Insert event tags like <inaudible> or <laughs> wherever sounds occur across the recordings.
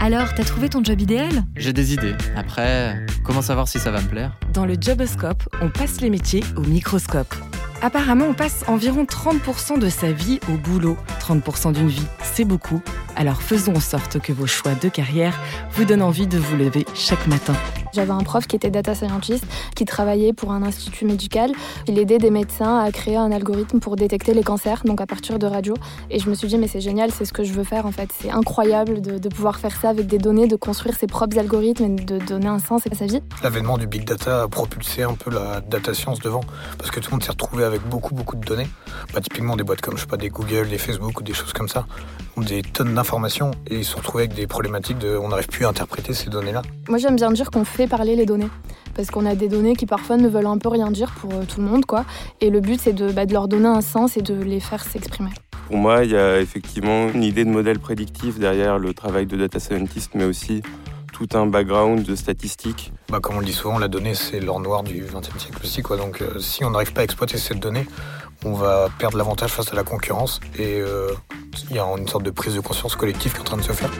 Alors, t'as trouvé ton job idéal? J'ai des idées. Après, comment savoir si ça va me plaire? Dans le Joboscope, on passe les métiers au microscope. Apparemment, on passe environ 30% de sa vie au boulot. 30% d'une vie, c'est beaucoup. Alors faisons en sorte que vos choix de carrière vous donnent envie de vous lever chaque matin. J'avais un prof qui était data scientist, qui travaillait pour un institut médical. Il aidait des médecins à créer un algorithme pour détecter les cancers, donc à partir de radio. Et je me suis dit, mais c'est génial, c'est ce que je veux faire en fait. C'est incroyable de, pouvoir faire ça avec des données, de construire ses propres algorithmes et de donner un sens à sa vie. L'avènement du big data a propulsé un peu la data science devant, parce que tout le monde s'est retrouvé avec beaucoup, beaucoup de données. Bah, typiquement des boîtes comme, je sais pas, des Google, des Facebook ou des choses comme ça, des tonnes d'informations et ils se sont retrouvés avec des problématiques de on n'arrive plus à interpréter ces données-là. Moi j'aime bien dire qu'on fait parler les données. Parce qu'on a des données qui parfois ne veulent un peu rien dire pour euh, tout le monde, quoi. Et le but, c'est de, bah, de leur donner un sens et de les faire s'exprimer. Pour moi, il y a effectivement une idée de modèle prédictif derrière le travail de data scientist, mais aussi tout un background de statistiques. Bah, comme on le dit souvent, la donnée, c'est l'or noir du XXe siècle aussi. Quoi. Donc, euh, si on n'arrive pas à exploiter cette donnée, on va perdre l'avantage face à la concurrence. Et euh, il y a une sorte de prise de conscience collective qui est en train de se faire.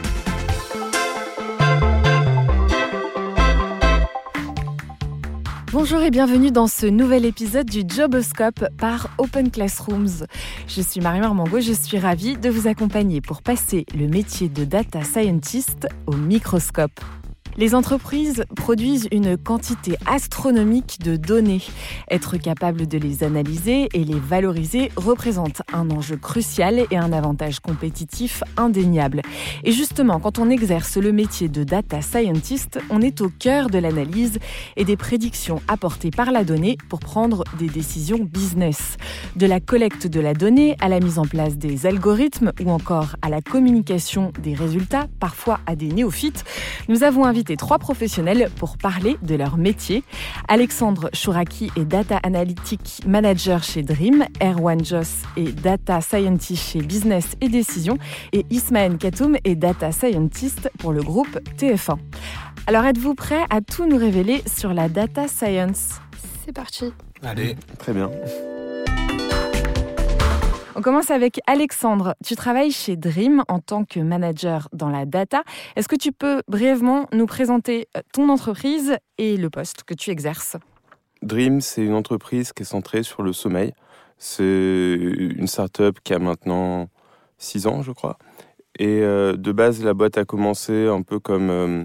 Bonjour et bienvenue dans ce nouvel épisode du Joboscope par Open Classrooms. Je suis Marie Marmango, je suis ravie de vous accompagner pour passer le métier de data scientist au microscope. Les entreprises produisent une quantité astronomique de données. Être capable de les analyser et les valoriser représente un enjeu crucial et un avantage compétitif indéniable. Et justement, quand on exerce le métier de data scientist, on est au cœur de l'analyse et des prédictions apportées par la donnée pour prendre des décisions business. De la collecte de la donnée à la mise en place des algorithmes ou encore à la communication des résultats, parfois à des néophytes, nous avons trois professionnels pour parler de leur métier. Alexandre Chouraki est Data Analytic Manager chez Dream, Erwan Joss est Data Scientist chez Business et Décision et Ismaël Katoum est Data Scientist pour le groupe TF1. Alors êtes-vous prêts à tout nous révéler sur la data science? C'est parti. Allez. Très bien. On commence avec Alexandre. Tu travailles chez Dream en tant que manager dans la data. Est-ce que tu peux brièvement nous présenter ton entreprise et le poste que tu exerces? Dream, c'est une entreprise qui est centrée sur le sommeil. C'est une start-up qui a maintenant 6 ans, je crois. Et euh, de base, la boîte a commencé un peu comme euh,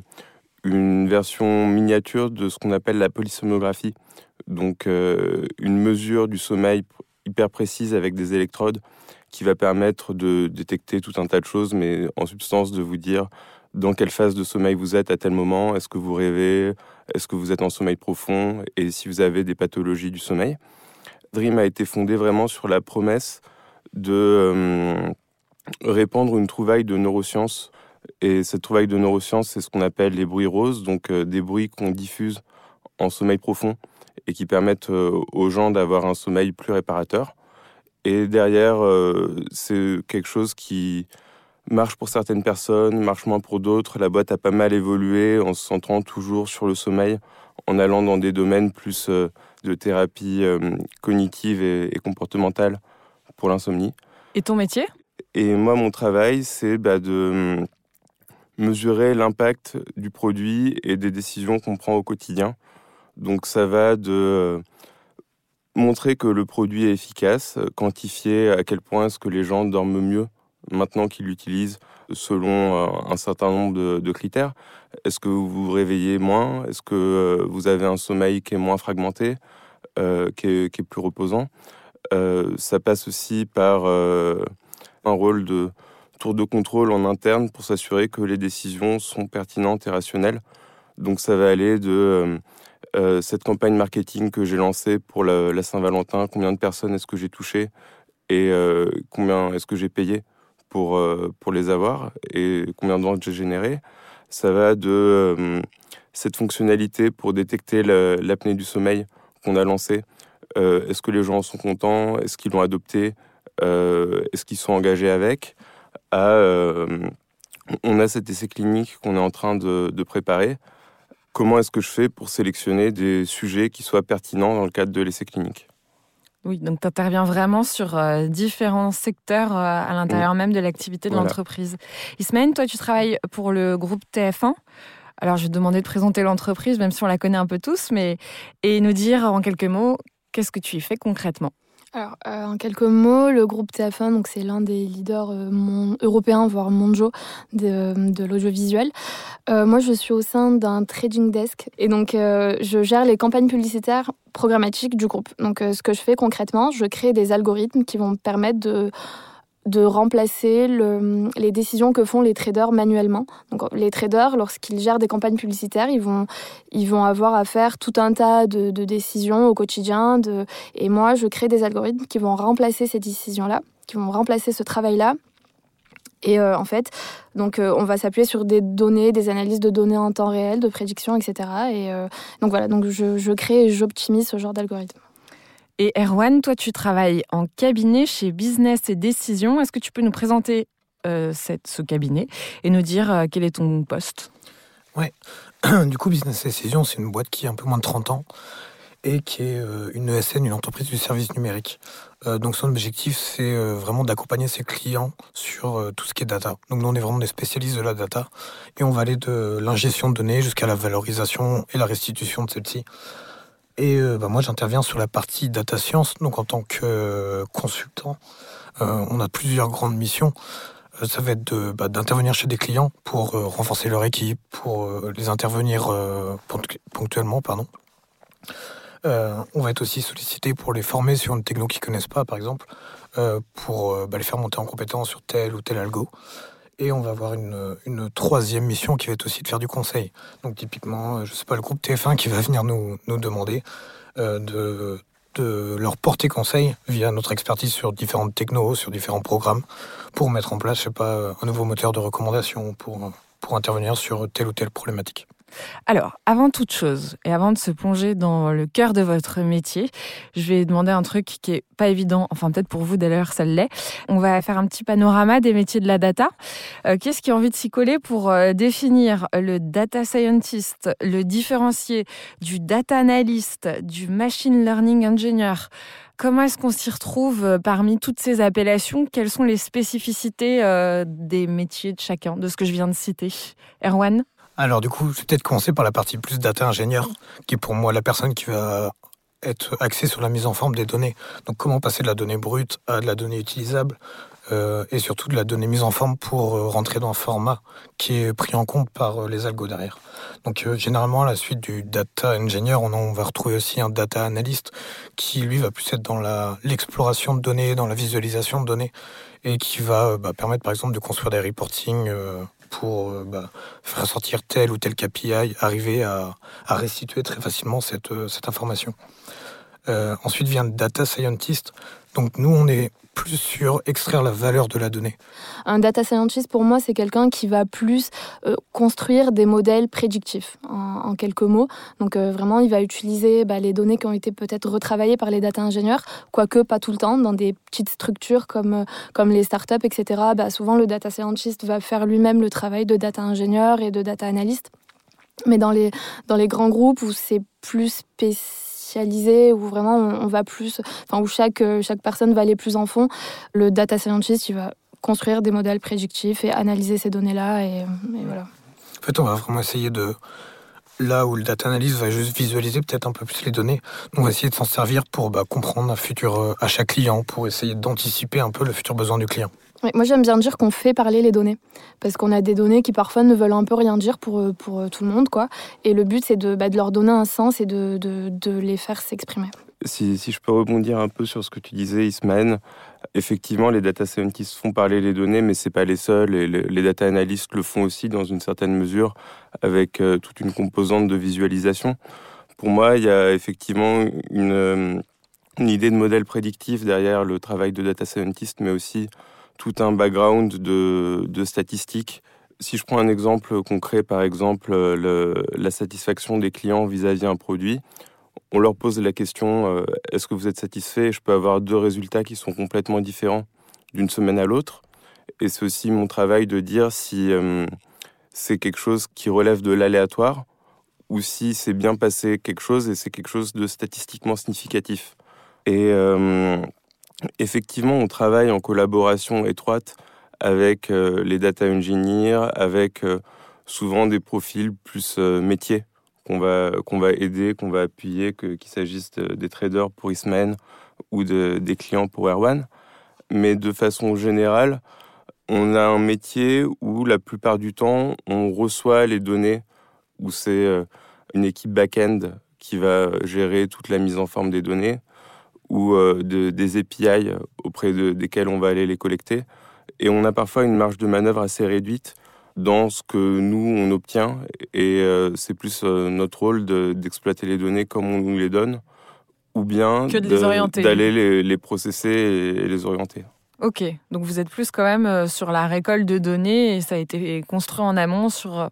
une version miniature de ce qu'on appelle la polysomnographie. Donc, euh, une mesure du sommeil hyper précise avec des électrodes qui va permettre de détecter tout un tas de choses, mais en substance de vous dire dans quelle phase de sommeil vous êtes à tel moment, est-ce que vous rêvez, est-ce que vous êtes en sommeil profond, et si vous avez des pathologies du sommeil. Dream a été fondé vraiment sur la promesse de euh, répandre une trouvaille de neurosciences. Et cette trouvaille de neurosciences, c'est ce qu'on appelle les bruits roses, donc euh, des bruits qu'on diffuse en sommeil profond et qui permettent euh, aux gens d'avoir un sommeil plus réparateur. Et derrière, euh, c'est quelque chose qui marche pour certaines personnes, marche moins pour d'autres. La boîte a pas mal évolué en se centrant toujours sur le sommeil, en allant dans des domaines plus euh, de thérapie cognitive et, comportementale pour l'insomnie. Et ton métier? Et moi, mon travail, c'est bah, de hum, mesurer l'impact du produit et des décisions qu'on prend au quotidien donc ça va de euh, montrer que le produit est efficace, quantifier à quel point est-ce que les gens dorment mieux maintenant qu'ils l'utilisent selon euh, un certain nombre de, critères. Est-ce que vous vous réveillez moins? Est-ce que euh, vous avez un sommeil qui est moins fragmenté, qui, est, plus reposant? Ça passe aussi par un rôle de tour de contrôle en interne pour s'assurer que les décisions sont pertinentes et rationnelles. Donc ça va aller de euh, cette campagne marketing que j'ai lancée pour la, Saint-Valentin, combien de personnes est-ce que j'ai touché et euh, combien est-ce que j'ai payé pour, euh, pour les avoir et combien de ventes j'ai généré? Ça va de cette fonctionnalité pour détecter l'apnée du sommeil qu'on a lancée. est-ce que les gens sont contents? Est-ce qu'ils l'ont adopté? Est-ce qu'ils sont engagés avec? On a cet essai clinique qu'on est en train de préparer comment est-ce que je fais pour sélectionner des sujets qui soient pertinents dans le cadre de l'essai clinique? Oui, donc tu interviens vraiment sur euh, différents secteurs euh, à l'intérieur même de l'activité de Voilà. l'entreprise. Ismaël, toi, tu travailles pour le groupe TF1. Alors, je vais te demander de présenter l'entreprise, même si on la connaît un peu tous, mais et nous dire en quelques mots qu'est-ce que tu y fais concrètement? Alors, euh, en quelques mots, le groupe TF1, donc c'est l'un des leaders euh, mon- européens, voire mondiaux de, l'audiovisuel. Euh, moi, je suis au sein d'un trading desk et donc je gère les campagnes publicitaires programmatiques du groupe. Donc, ce que je fais concrètement, je crée des algorithmes qui vont me permettre de de remplacer le- les décisions que font les traders manuellement. Donc les traders, lorsqu'ils gèrent des campagnes publicitaires, ils vont, ils vont avoir à faire tout un tas de, de décisions au quotidien. De, et moi, je crée des algorithmes qui vont remplacer ces décisions-là, qui vont remplacer ce travail-là. Et euh, en fait, donc euh, on va s'appuyer sur des données, des analyses de données en temps réel, de prédictions, etc. Et euh, donc voilà, donc je, je crée et j'optimise ce genre d'algorithme. Et Erwan, toi, tu travailles en cabinet chez Business et Décision. Est-ce que tu peux nous présenter euh, ce cabinet et nous dire euh, quel est ton poste? <clears throat> Du coup, Business Decision, c'est une boîte qui a un peu moins de 30 ans et qui est euh, une ESN, une entreprise du service numérique. Donc son objectif, c'est vraiment d'accompagner ses clients sur tout ce qui est data. Donc nous, on est vraiment des spécialistes de la data et on va aller de l'ingestion de données jusqu'à la valorisation et la restitution de celle-ci. Et euh, bah, moi, j'interviens sur la partie data science. Donc en tant que euh, consultant, euh, on a plusieurs grandes missions. Ça va être bah, d'intervenir chez des clients pour renforcer leur équipe, pour les intervenir ponctu- ponctuellement, pardon. On va être aussi sollicité pour les former sur une techno qu'ils connaissent pas, par exemple, pour bah, les faire monter en compétence sur tel ou tel algo. Et on va avoir une, une troisième mission qui va être aussi de faire du conseil. Donc typiquement, euh, je sais pas, le groupe TF1 qui va venir nous, nous demander euh, de, de leur porter conseil via notre expertise sur différentes technos, sur différents programmes, pour mettre en place, je sais pas, un nouveau moteur de recommandation, pour, pour intervenir sur telle ou telle problématique. Alors, avant toute chose, et avant de se plonger dans le cœur de votre métier, je vais demander un truc qui est pas évident, enfin peut-être pour vous d'ailleurs ça l'est. On va faire un petit panorama des métiers de la data. Euh, Qu'est-ce qui a envie de s'y coller pour euh, définir le data scientist, le différencier du data analyst, du machine learning engineer? Comment est-ce qu'on s'y retrouve euh, parmi toutes ces appellations? Quelles sont les spécificités des métiers de chacun, de ce que je viens de citer? Erwan? Alors du coup, je vais peut-être commencer par la partie plus data ingénieur, qui est pour moi la personne qui va être axée sur la mise en forme des données. Donc comment passer de la donnée brute à de la donnée utilisable, euh, et surtout de la donnée mise en forme pour euh, rentrer dans un format qui est pris en compte par euh, les algos derrière. Donc généralement, à la suite du data engineer, on, va retrouver aussi un data analyst qui lui va plus être dans l'exploration de données, dans la visualisation de données, et qui va bah, permettre par exemple de construire des reporting pour euh, bah, faire sortir tel ou tel KPI, arriver à, restituer très facilement cette, euh, cette information. Euh, ensuite vient le data scientist. Donc nous, on est plus sur extraire la valeur de la donnée. Un data scientist, pour moi, c'est quelqu'un qui va plus euh, construire des modèles prédictifs, en, quelques mots. Donc euh, vraiment, il va utiliser bah, les données qui ont été peut-être retravaillées par les data ingénieurs, quoique pas tout le temps, dans des petites structures comme, euh, comme les startups, etc. Bah, souvent, le data scientist va faire lui-même le travail de data ingénieur et de data analyst. Mais dans les, dans les grands groupes où c'est plus où vraiment on, va plus, enfin où chaque, euh, chaque personne va aller plus en fond, le data scientist, il va construire des modèles prédictifs et analyser ces données-là. Et, et voilà. En fait, on va vraiment essayer de... Là où le data analyst va juste visualiser peut-être un peu plus les données, on va essayer de s'en servir pour bah, comprendre un futur euh, achat client, pour essayer d'anticiper un peu le futur besoin du client. Moi, j'aime bien dire qu'on fait parler les données. Parce qu'on a des données qui parfois ne veulent un peu rien dire pour, euh, pour euh, tout le monde. quoi. Et le but, c'est de, bah, de leur donner un sens et de, de, les faire s'exprimer. Si, si je peux rebondir un peu sur ce que tu disais, Ismaël, effectivement, les data scientists font parler les données, mais c'est pas les seuls. Et les, data analysts le font aussi dans une certaine mesure, avec euh, toute une composante de visualisation. Pour moi, il y a effectivement une, une idée de modèle prédictif derrière le travail de data scientist, mais aussi tout un background de, statistiques. Si je prends un exemple concret, par exemple, euh, la satisfaction des clients vis-à-vis un produit, on leur pose la question euh, est-ce que vous êtes satisfait? Je peux avoir deux résultats qui sont complètement différents d'une semaine à l'autre. Et c'est aussi mon travail de dire si euh, c'est quelque chose qui relève de l'aléatoire ou si c'est bien passé quelque chose et c'est quelque chose de statistiquement significatif. Effectivement, on travaille en collaboration étroite avec les data engineers, avec souvent des profils plus métiers qu'on va, va aider, qu'on va appuyer, qu'il s'agisse des traders pour Isman ou de, des clients pour Erwan. Mais de façon générale, on a un métier où la plupart du temps, on reçoit les données, où c'est euh, une équipe back-end qui va gérer toute la mise en forme des données, ou euh, des API auprès de, desquels on va aller les collecter. Et on a parfois une marge de manœuvre assez réduite dans ce que nous, on obtient. Et euh, c'est plus notre rôle d'exploiter les données comme on nous les donne, ou bien d'aller les, les, processer et les orienter. Ok, donc vous êtes plus quand même euh, sur la récolte de données et ça a été construit en amont sur...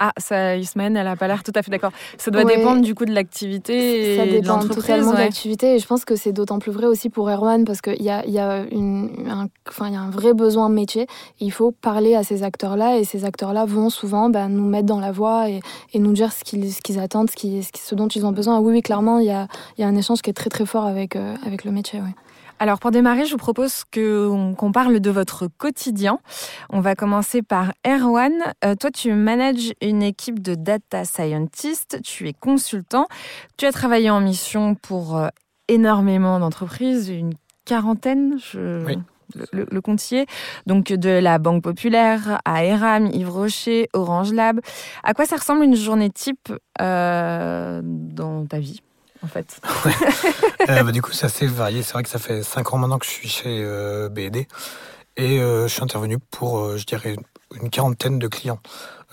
Ah, ça, Ismaël, elle n'a pas l'air tout à fait d'accord. Ça doit dépendre du coup de l'activité Ça dépend totalement de l'activité et je pense que c'est d'autant plus vrai aussi pour Erwan parce qu'il y a, y, a un, enfin, y a un vrai besoin de métier. Il faut parler à ces acteurs-là et ces acteurs-là vont souvent bah, nous mettre dans la voie et, et nous dire ce qu'ils, ce qu'ils attendent, ce, qui, ce, dont ils ont besoin. Oui, oui, clairement, il y a, y a, un échange qui est très très fort avec, euh, avec le métier. Ouais. Alors pour démarrer, je vous propose qu'on parle de votre quotidien. On va commencer par Erwan. Euh, toi, tu manages une équipe de data scientists, tu es consultant, tu as travaillé en mission pour euh, énormément d'entreprises, une quarantaine, je... Le, le, comptier, donc de la Banque Populaire à Eram, Yves Rocher, Orange Lab. À quoi ça ressemble une journée type euh, dans ta vie? En fait. <laughs> Euh, bah, du coup, c'est assez varié. C'est vrai que ça fait 5 ans maintenant que je suis chez euh, BD et euh, je suis intervenu pour, je dirais, une quarantaine de clients.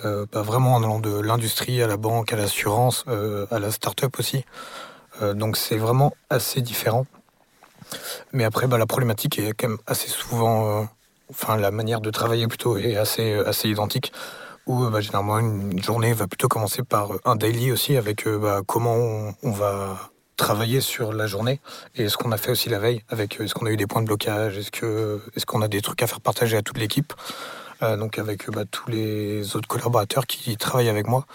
Bah, vraiment en allant de l'industrie à la banque, à l'assurance, à la start-up aussi. donc c'est vraiment assez différent. Mais après, bah, la problématique est quand même assez souvent, enfin la manière de travailler plutôt est assez, assez identique où bah, généralement une journée va plutôt commencer par un daily aussi avec bah, comment on, va travailler sur la journée et ce qu'on a fait aussi la veille avec est-ce qu'on a eu des points de blocage, est-ce que est-ce qu'on a des trucs à faire partager à toute l'équipe, euh, donc avec bah, tous les autres collaborateurs qui travaillent avec moi.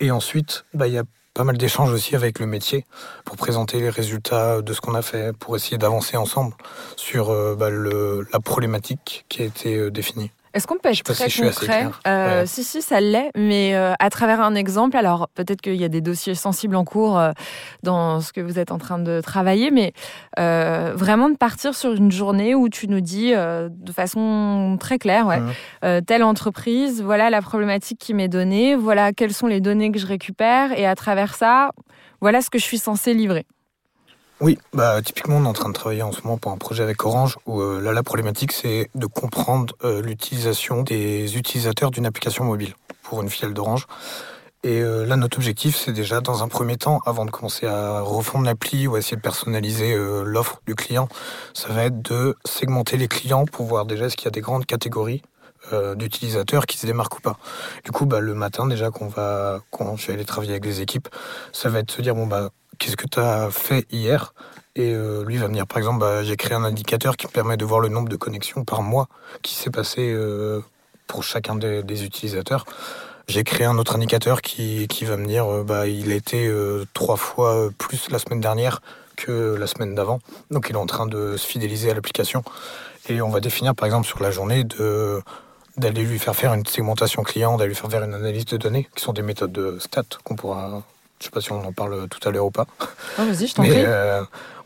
Et ensuite, il y a pas mal d'échanges aussi avec le métier pour présenter les résultats de ce qu'on a fait, pour essayer d'avancer ensemble sur euh, la problématique qui a été euh, définie. Est-ce qu'on peut être très concret euh, Si, si, ça l'est, mais euh, à travers un exemple. Alors, peut-être qu'il y a des dossiers sensibles en cours euh, dans ce que vous êtes en train de travailler, mais vraiment de partir sur une journée où tu nous dis de façon très claire, ouais, telle entreprise, voilà la problématique qui m'est donnée, voilà quelles sont les données que je récupère, et à travers ça, voilà ce que je suis censé livrer. Oui, bah typiquement on est en train de travailler en ce moment pour un projet avec Orange où euh, là la problématique c'est de comprendre euh, l'utilisation des utilisateurs d'une application mobile pour une filiale d'Orange. Et euh, là notre objectif c'est déjà dans un premier temps, avant de commencer à refondre l'appli ou à essayer de personnaliser l'offre du client, ça va être de segmenter les clients pour voir déjà est-ce qu'il y a des grandes catégories d'utilisateurs qui se démarquent ou pas. Du coup, bah, le matin déjà qu'on va, quand je vais aller travailler avec les équipes, ça va être de se dire bon bah qu'est-ce que tu as fait hier et euh, lui va venir, par exemple, bah, j'ai créé un indicateur qui me permet de voir le nombre de connexions par mois qui s'est passé euh, pour chacun des, utilisateurs. J'ai créé un autre indicateur qui, qui va me dire, euh, bah, il a été trois fois plus la semaine dernière que la semaine d'avant. Donc il est en train de se fidéliser à l'application. Et on va définir, par exemple, sur la journée de d'aller lui faire faire une segmentation client, d'aller lui faire faire une analyse de données, qui sont des méthodes de stats qu'on pourra je sais pas si on en parle tout à l'heure ou pas. Oh, vas-y, je t'en prie. Euh,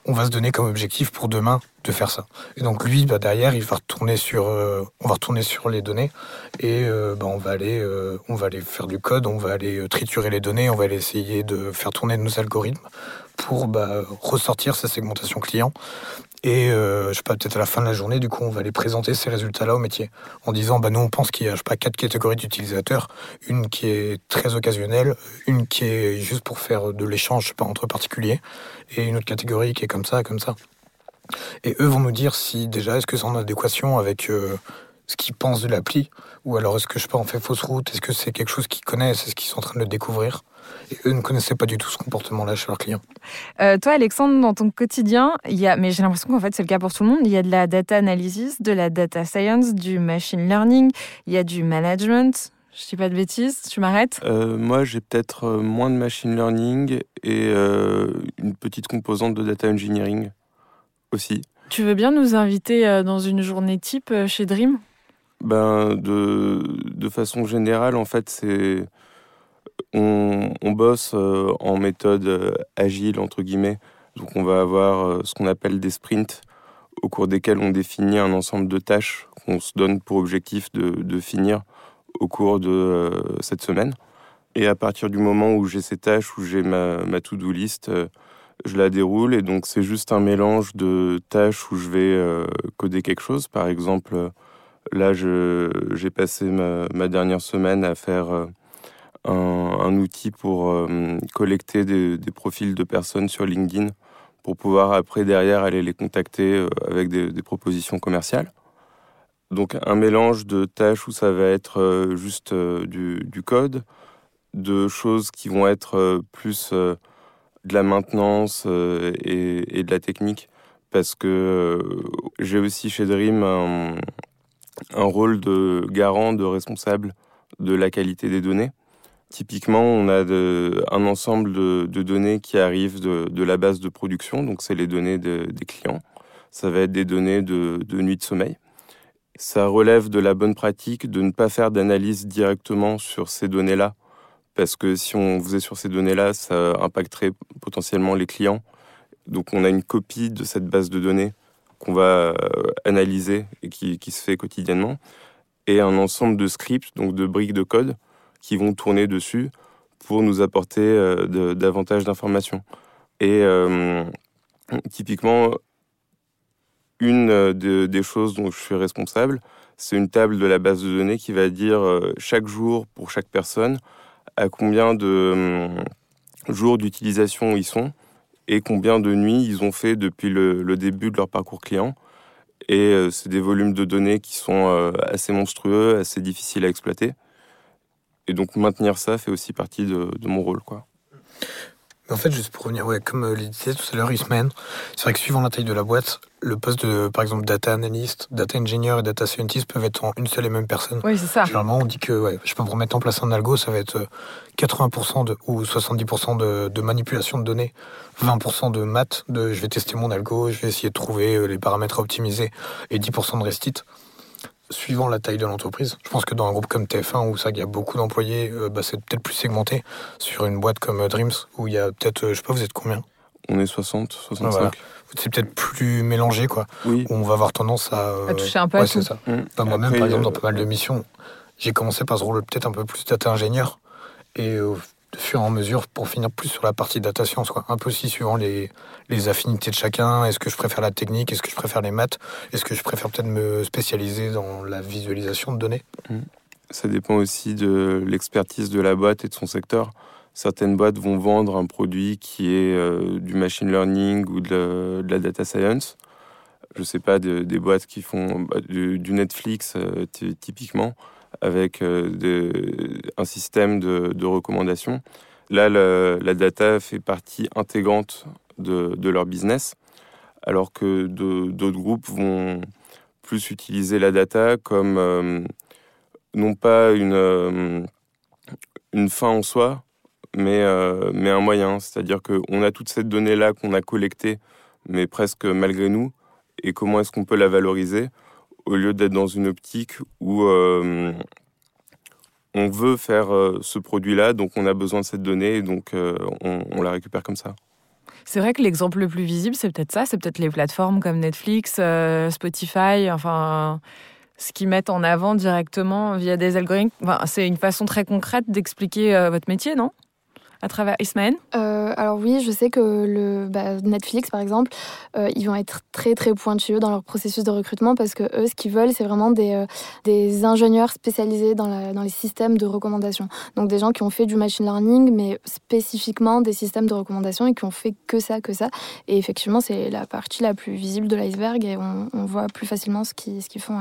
on va se donner comme objectif pour demain de faire ça. Et donc lui, bah, derrière, il va retourner sur, euh, on va retourner sur les données et euh, bah, on va aller, on va aller faire du code, on va aller triturer les données, on va aller essayer de faire tourner nos algorithmes pour bah, ressortir sa segmentation client et euh, je sais pas, peut-être à la fin de la journée, du coup, on va aller présenter ces résultats-là au métier. En disant, bah, nous, on pense qu'il y a, pas, quatre catégories d'utilisateurs. Une qui est très occasionnelle, une qui est juste pour faire de l'échange, entre particuliers, et une autre catégorie qui est comme ça, comme ça. Et eux vont nous dire si déjà, est-ce que c'est en adéquation avec euh, ce qu'ils pensent de l'appli, ou alors est-ce que je sais pas, on fait fausse route, est-ce que c'est quelque chose qu'ils connaissent, est-ce qu'ils sont en train de le découvrir? Et eux ne connaissaient pas du tout ce comportement-là chez leurs clients. Euh, toi, Alexandre, dans ton quotidien, il y a, mais j'ai l'impression qu'en fait c'est le cas pour tout le monde, il y a de la data analysis, de la data science, du machine learning, il y a du management. Je dis pas de bêtises, tu m'arrêtes euh, Moi, j'ai peut-être euh, moins de machine learning et euh, une petite composante de data engineering aussi. Tu veux bien nous inviter dans une journée type chez Dream? Ben, de, de façon générale, en fait, c'est on, bosse en méthode agile, entre guillemets. Donc, on va avoir ce qu'on appelle des sprints au cours desquels on définit un ensemble de tâches qu'on se donne pour objectif de, finir au cours de euh, cette semaine. Et à partir du moment où j'ai ces tâches, où j'ai ma, to-do list, euh, je la déroule. Et donc, c'est juste un mélange de tâches où je vais euh, coder quelque chose. Par exemple, là, j'ai passé ma, dernière semaine à faire un, outil pour collecter des, profils de personnes sur LinkedIn pour pouvoir après, derrière, aller les contacter avec des, propositions commerciales. Donc un mélange de tâches où ça va être euh, juste euh, du, code, de choses qui vont être euh, plus de la maintenance et, de la technique, parce que j'ai aussi chez Dream un, rôle de garant, de responsable de la qualité des données. Typiquement, on a un ensemble de, données qui arrivent de, la base de production, donc c'est les données de, des clients. Ça va être des données de, nuit de sommeil ça relève de la bonne pratique de ne pas faire d'analyse directement sur ces données-là, parce que si on faisait sur ces données-là, ça impacterait potentiellement les clients. Donc on a une copie de cette base de données qu'on va euh, analyser et qui, se fait quotidiennement, et un ensemble de scripts, donc de briques de code, qui vont tourner dessus pour nous apporter euh, davantage d'informations. Et euh, typiquement, une euh, des choses dont je suis responsable, c'est une table de la base de données qui va dire chaque jour pour chaque personne à combien de jours d'utilisation ils sont et combien de nuits ils ont fait depuis le, début de leur parcours client. Et c'est des volumes de données qui sont assez monstrueux, assez difficiles à exploiter. Et donc maintenir ça fait aussi partie de, de mon rôle. Quoi. En fait, juste pour revenir, ouais, comme euh, le disait tout à l'heure Ismaël, c'est vrai que suivant la taille de la boîte, le poste de, par exemple, data analyst, data engineer et data scientist peuvent être en une seule et même personne. Oui, c'est ça. Généralement, on dit que, ouais, je pas, pour mettre en place un algo, ça va être 80% euh, de, ou 70% de, de, manipulation de données, 20% de maths, de je vais tester mon algo, je vais essayer de trouver euh, les paramètres à optimiser, et 10% de restit suivant la taille de l'entreprise. Je pense que dans un groupe comme TF1 où ça, il y a beaucoup d'employés, euh, bah, c'est peut-être plus segmenté. Sur une boîte comme euh, Dreams où il y a peut-être, euh, je sais pas, vous êtes combien? On est 60, 65. C'est peut-être plus mélangé, quoi. Oui. on va avoir tendance à. à toucher un peu à c'est ça. Mmh. Moi-même, par exemple, dans pas mal de missions, j'ai commencé par ce rôle peut-être un peu plus data ingénieur. Et de fur et mesure pour finir plus sur la partie data science, quoi. Un peu aussi suivant les, les affinités de chacun. Est-ce que je préfère la technique? Est-ce que je préfère les maths? Est-ce que je préfère peut-être me spécialiser dans la visualisation de données? Mmh. Ça dépend aussi de l'expertise de la boîte et de son secteur. Certaines boîtes vont vendre un produit qui est euh, du machine learning ou de, la data science. Je sais pas, des boîtes qui font bah, du, Netflix euh, typiquement avec euh, un système de, de recommandations. Là, la, data fait partie intégrante de, leur business, alors que d'autres groupes vont plus utiliser la data comme euh, non pas une, euh, une fin en soi, mais, mais un moyen. C'est-à-dire qu'on a toute cette donnée-là qu'on a collectée, mais presque malgré nous, et comment est-ce qu'on peut la valoriser au lieu d'être dans une optique où euh, on veut faire euh, ce produit-là, donc on a besoin de cette donnée, et donc euh, on, la récupère comme ça. C'est vrai que l'exemple le plus visible, c'est peut-être ça, c'est peut-être les plateformes comme Netflix, Spotify, enfin, ce qu'ils mettent en avant directement via des algorithmes. c'est une façon très concrète d'expliquer votre métier, non? À travers Ismaël euh, Alors oui, je sais que le bah, Netflix, par exemple, euh, ils vont être très très pointueux dans leur processus de recrutement parce que eux, ce qu'ils veulent, c'est vraiment des, euh, des ingénieurs spécialisés dans, dans les systèmes de recommandation. Donc des gens qui ont fait du machine learning, mais spécifiquement des systèmes de recommandation et qui ont fait que ça, que ça. Et effectivement, c'est la partie la plus visible de l'iceberg et on, voit plus facilement ce qu'ils ce qu'ils font.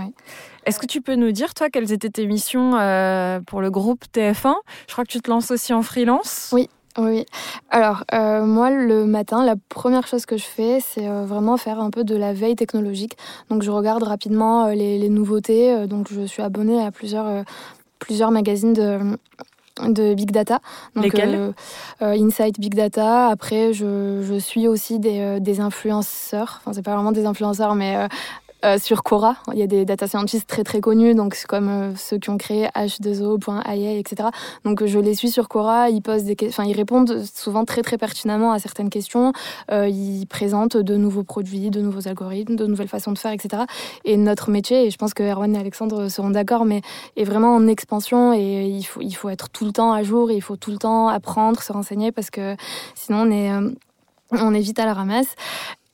Est-ce que tu peux nous dire, toi, quelles étaient tes missions euh, pour le groupe TF1 Je crois que tu te lances aussi en freelance. Oui. Oui. Alors, euh, moi, le matin, la première chose que je fais, c'est euh, vraiment faire un peu de la veille technologique. Donc, je regarde rapidement les, les, nouveautés. donc, je suis abonnée à plusieurs plusieurs magazines de de big data. Donc, Lesquels? Insight Big Data. Après, je, je suis aussi des, des influenceurs. Enfin, c'est pas vraiment des influenceurs, mais euh, sur Quora, il y a des data scientists très très connus, donc comme euh, ceux qui ont créé H2O.ia, etc. Donc je les suis sur Quora, ils posent des, enfin ils répondent souvent très très pertinemment à certaines questions, euh, ils présentent de nouveaux produits, de nouveaux algorithmes, de nouvelles façons de faire, etc. Et notre métier, et je pense que Erwan et Alexandre seront d'accord, mais est vraiment en expansion et il faut il faut être tout le temps à jour, il faut tout le temps apprendre, se renseigner parce que sinon on est on est vite à la ramasse.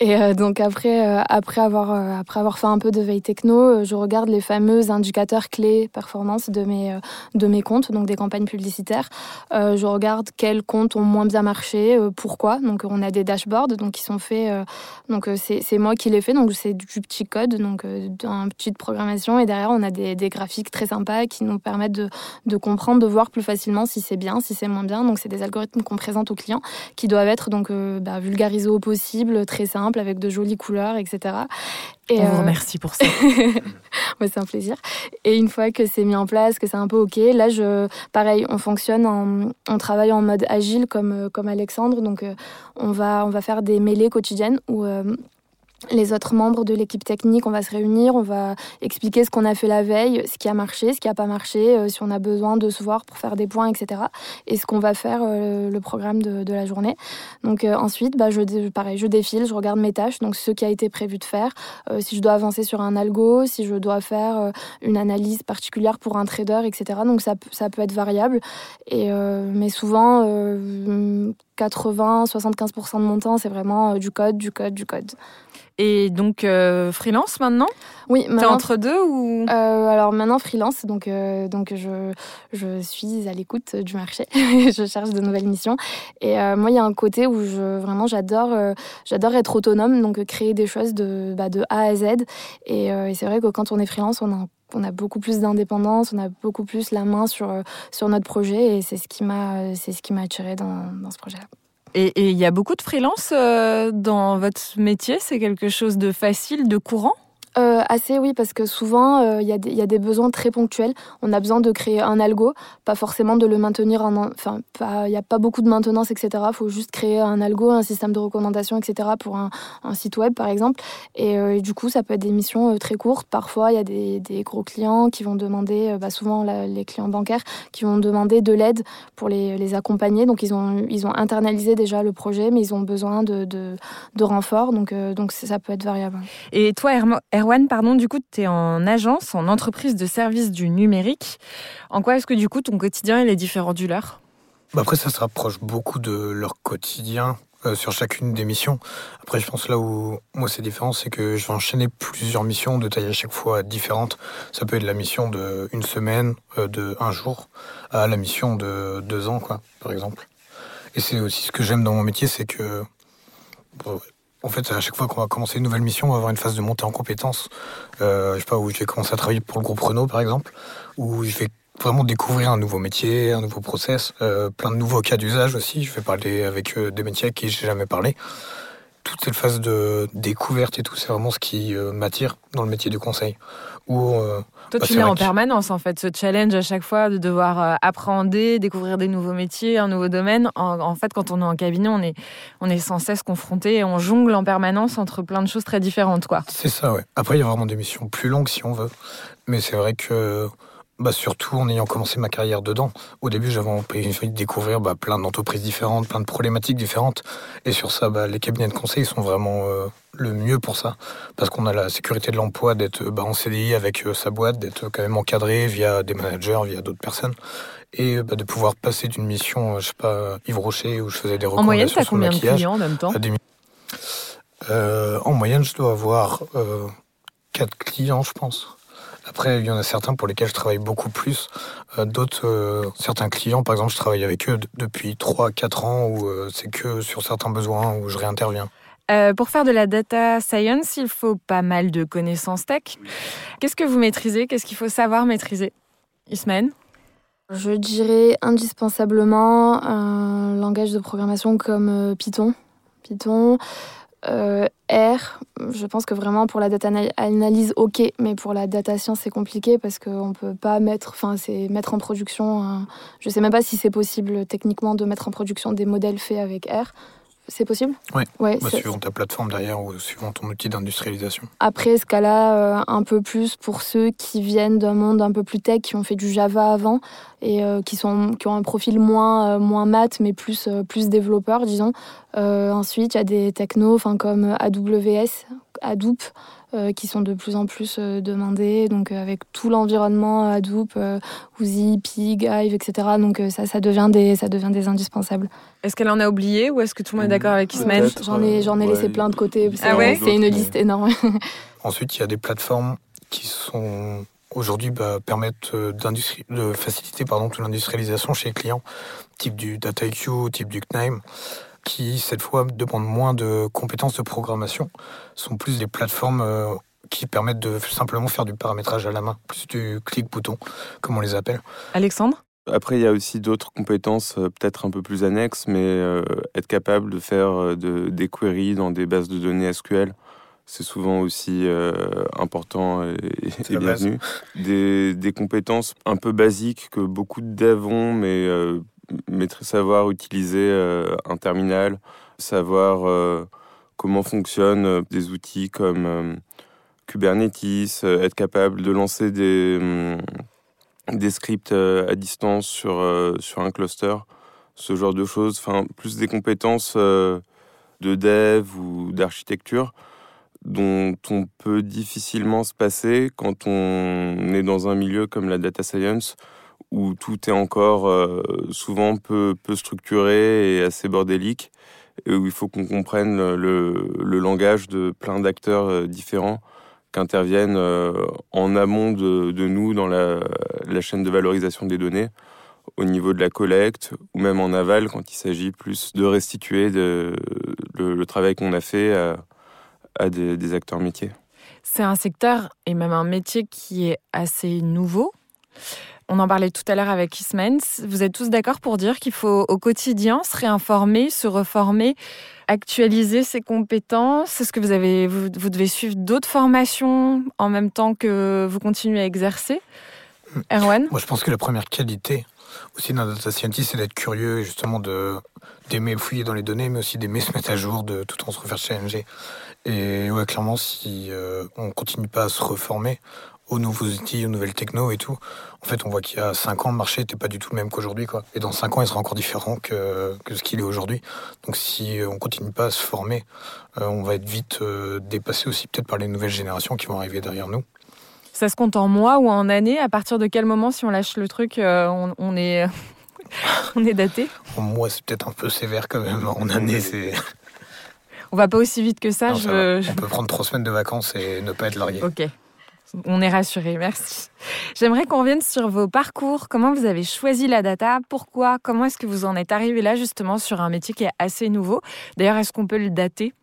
Et euh, donc après, euh, après, avoir, euh, après avoir fait un peu de veille techno, je regarde les fameux indicateurs clés performance de mes, de mes comptes, donc des campagnes publicitaires. je regarde quels comptes ont moins bien marché, pourquoi. Donc on a des dashboards donc, qui sont faits, donc c'est moi qui les fais, donc c'est du petit code, donc un petite programmation. Et derrière, on a des, des, graphiques très sympas qui nous permettent de, de comprendre, de voir plus facilement si c'est bien, si c'est moins bien. Donc c'est des algorithmes qu'on présente aux clients qui doivent être donc bah, vulgarisés au possible, très simples avec de jolies couleurs, etc. Et On vous euh, remercie pour ça. <laughs> c'est un plaisir. Et une fois que c'est mis en place, que c'est un peu OK, là, je, pareil, on fonctionne, en, on travaille en mode agile comme, euh, comme Alexandre. Donc, euh, on, va, on va faire des mêlées quotidiennes où les autres membres de l'équipe technique, on va se réunir, on va expliquer ce qu'on a fait la veille, ce qui a marché, ce qui n'a pas marché, euh, si on a besoin de se voir pour faire des points, etc. Et ce qu'on va faire, euh, le programme de, la journée. Donc euh, ensuite, bah, je, pareil, je défile, je regarde mes tâches, donc ce qui a été prévu de faire, si je dois avancer sur un algo, si je dois faire une analyse particulière pour un trader, etc. Donc ça, ça peut être variable. Et, mais souvent, 80-75% de mon temps, c'est vraiment du code, du code, du code. Et donc euh, freelance maintenant? Oui, T'es entre deux ou? Euh, Alors maintenant freelance, donc euh, donc je je suis à l'écoute du marché, <laughs> je cherche de nouvelles missions. Et moi, il y a un côté où je vraiment j'adore j'adore être autonome, donc créer des choses de bah, de A à Z. Et, c'est vrai que quand on est freelance, on a on a beaucoup plus d'indépendance, on a beaucoup plus la main sur sur notre projet, et c'est ce qui m'a c'est ce qui m'a attiré dans, dans ce projet-là. Et il y a beaucoup de freelance euh, dans votre métier? C'est quelque chose de facile, de courant? Euh, assez oui, parce que souvent, euh, il y, a des besoins très ponctuels. On a besoin de créer un algo, pas forcément de le maintenir en... Enfin, il n'y a pas beaucoup de maintenance, etc. Il faut juste créer un algo, un système de recommandation, etc. pour un, site web, par exemple. Et, euh, du coup, ça peut être des missions très courtes. Parfois, il y a des, gros clients qui vont demander, bah, souvent les clients bancaires, qui vont demander de l'aide pour les, les, accompagner. Donc, ils ont, ils ont internalisé déjà le projet, mais ils ont besoin de, de, renforts. Donc, donc, ça peut être variable. Et toi, Herman Erwan, pardon, du coup, tu es en agence, en entreprise de services du numérique. En quoi est-ce que du coup ton quotidien est différent du leur? Bah Après, ça se rapproche beaucoup de leur quotidien euh, sur chacune des missions. Après, je pense là où moi c'est différent, c'est que je vais enchaîner plusieurs missions de taille à chaque fois différentes. Ça peut être la mission de une semaine, euh, de un jour, à la mission de deux ans, quoi, par exemple. Et c'est aussi ce que j'aime dans mon métier, c'est que en fait, à chaque fois qu'on va commencer une nouvelle mission, on va avoir une phase de montée en compétences. Euh, je sais pas, où je vais commencer à travailler pour le groupe Renault, par exemple, où je vais vraiment découvrir un nouveau métier, un nouveau process, euh, plein de nouveaux cas d'usage aussi. Je vais parler avec euh, des métiers à qui j'ai jamais parlé. Toute cette phase de découverte et tout, c'est vraiment ce qui euh, m'attire dans le métier du conseil. Où toi, bah, tu l'es en permanence, en fait, ce challenge à chaque fois de devoir euh, apprendre, découvrir des nouveaux métiers, un nouveau domaine. En, fait, quand on est en cabinet, on est, on est sans cesse confronté et on jongle en permanence entre plein de choses très différentes, quoi. C'est ça, ouais. Après, il y a vraiment des missions plus longues si on veut. Mais c'est vrai que bah surtout en ayant commencé ma carrière dedans. Au début, j'avais envie de découvrir bah, plein d'entreprises différentes, plein de problématiques différentes. Et sur ça, bah, les cabinets de conseil sont vraiment euh, le mieux pour ça. Parce qu'on a la sécurité de l'emploi d'être bah, en CDI avec euh, sa boîte, d'être quand même encadré via des managers, via d'autres personnes. Et bah, de pouvoir passer d'une mission, euh, je sais pas, Yves Rocher, où je faisais des recommandations En moyenne, as combien de clients en même temps En moyenne, je dois avoir 4 clients, je pense. Après, il y en a certains pour lesquels je travaille beaucoup plus. Euh, d'autres, euh, certains clients, par exemple, je travaille avec eux depuis 3-4 ans où euh, c'est que sur certains besoins où je réinterviens. pour faire de la data science, il faut pas mal de connaissances tech. Qu'est-ce que vous maîtrisez? Qu'est-ce qu'il faut savoir maîtriser? Ismaël? Je dirais indispensablement un langage de programmation comme Python. Python, Euh, R, je pense que vraiment pour la data analyse, ok, mais pour la data science, c'est compliqué parce qu'on ne peut pas mettre, enfin, c'est mettre en production, je ne sais même pas si c'est possible techniquement de mettre en production des modèles faits avec R. C'est possible Oui, ouais, bah, suivant ta plateforme derrière ou suivant ton outil d'industrialisation. Après, ce cas-là, euh, un peu plus pour ceux qui viennent d'un monde un peu plus tech, qui ont fait du Java avant et euh, qui, sont, qui ont un profil moins, euh, moins maths, mais plus, plus développeur, disons. ensuite, il y a des technos comme AWS, Hadoop, euh, qui sont de plus en plus euh, demandés. Donc euh, avec tout l'environnement Hadoop, Uzi, Pig, Hive, etc. Donc ça, ça devient des, ça devient des indispensables. Est-ce qu'elle en a oublié ou est-ce que tout le monde est d'accord avec Ismaël J'en ai, j'en ai laissé plein de côté. C'est, ah ouais c'est une liste énorme. <laughs> Ensuite, il y a des plateformes qui sont aujourd'hui bah, permettent de faciliter pardon, toute l'industrialisation chez les clients, type du DataIQ, type du CNAME qui, cette fois, demandent moins de compétences de programmation, sont plus des plateformes euh, qui permettent de simplement faire du paramétrage à la main, plus du clic-bouton, comme on les appelle. Alexandre? Après, il y a aussi d'autres compétences euh, peut-être un peu plus annexes, mais euh, être capable de faire de, des queries dans des bases de données SQL, c'est souvent aussi important et, bienvenu. Des, des, compétences un peu basiques que beaucoup de devs ont, mais savoir utiliser euh, un terminal, savoir euh, comment fonctionnent euh, des outils comme Kubernetes, être capable de lancer des, mm, des scripts à distance sur, sur un cluster, ce genre de choses, enfin plus des compétences de dev ou d'architecture dont on peut difficilement se passer quand on est dans un milieu comme la data science où tout est encore euh, souvent peu, peu structuré et assez bordélique, et où il faut qu'on comprenne le, langage de plein d'acteurs euh, différents qui interviennent euh, en amont de, nous dans la, chaîne de valorisation des données, au niveau de la collecte, ou même en aval quand il s'agit plus de restituer le, travail qu'on a fait à, des acteurs métiers. C'est un secteur et même un métier qui est assez nouveau. On en parlait tout à l'heure avec Ismens. Vous êtes tous d'accord pour dire qu'il faut au quotidien se réinformer, se reformer, actualiser ses compétences? Est-ce que vous, avez, vous, devez suivre d'autres formations en même temps que vous continuez à exercer? Erwan? Moi, je pense que la première qualité aussi d'un data scientist, c'est d'être curieux et justement d'aimer fouiller dans les données, mais aussi d'aimer se mettre à jour, de tout temps se refaire challenger. Et ouais, clairement, si euh, on continue pas à se reformer, aux nouveaux outils, aux nouvelles techno et tout. En fait, on voit qu'il y a 5 ans, le marché n'était pas du tout le même qu'aujourd'hui. Quoi. Et dans 5 ans, il sera encore différent que, que ce qu'il est aujourd'hui. Donc si on continue pas à se former, euh, on va être vite euh, dépassé aussi peut-être par les nouvelles générations qui vont arriver derrière nous. Ça se compte en mois ou en années? À partir de quel moment, si on lâche le truc, euh, on, est, <laughs> on est daté? En mois, c'est peut-être un peu sévère quand même. En années, c'est... On va pas aussi vite que ça. je... On peut prendre trois semaines de vacances et ne pas être largué. Ok, on est rassuré, merci. J'aimerais qu'on revienne sur vos parcours. Comment vous avez choisi la data? Pourquoi? Comment est-ce que vous en êtes arrivé là, justement, sur un métier qui est assez nouveau? D'ailleurs, est-ce qu'on peut le dater?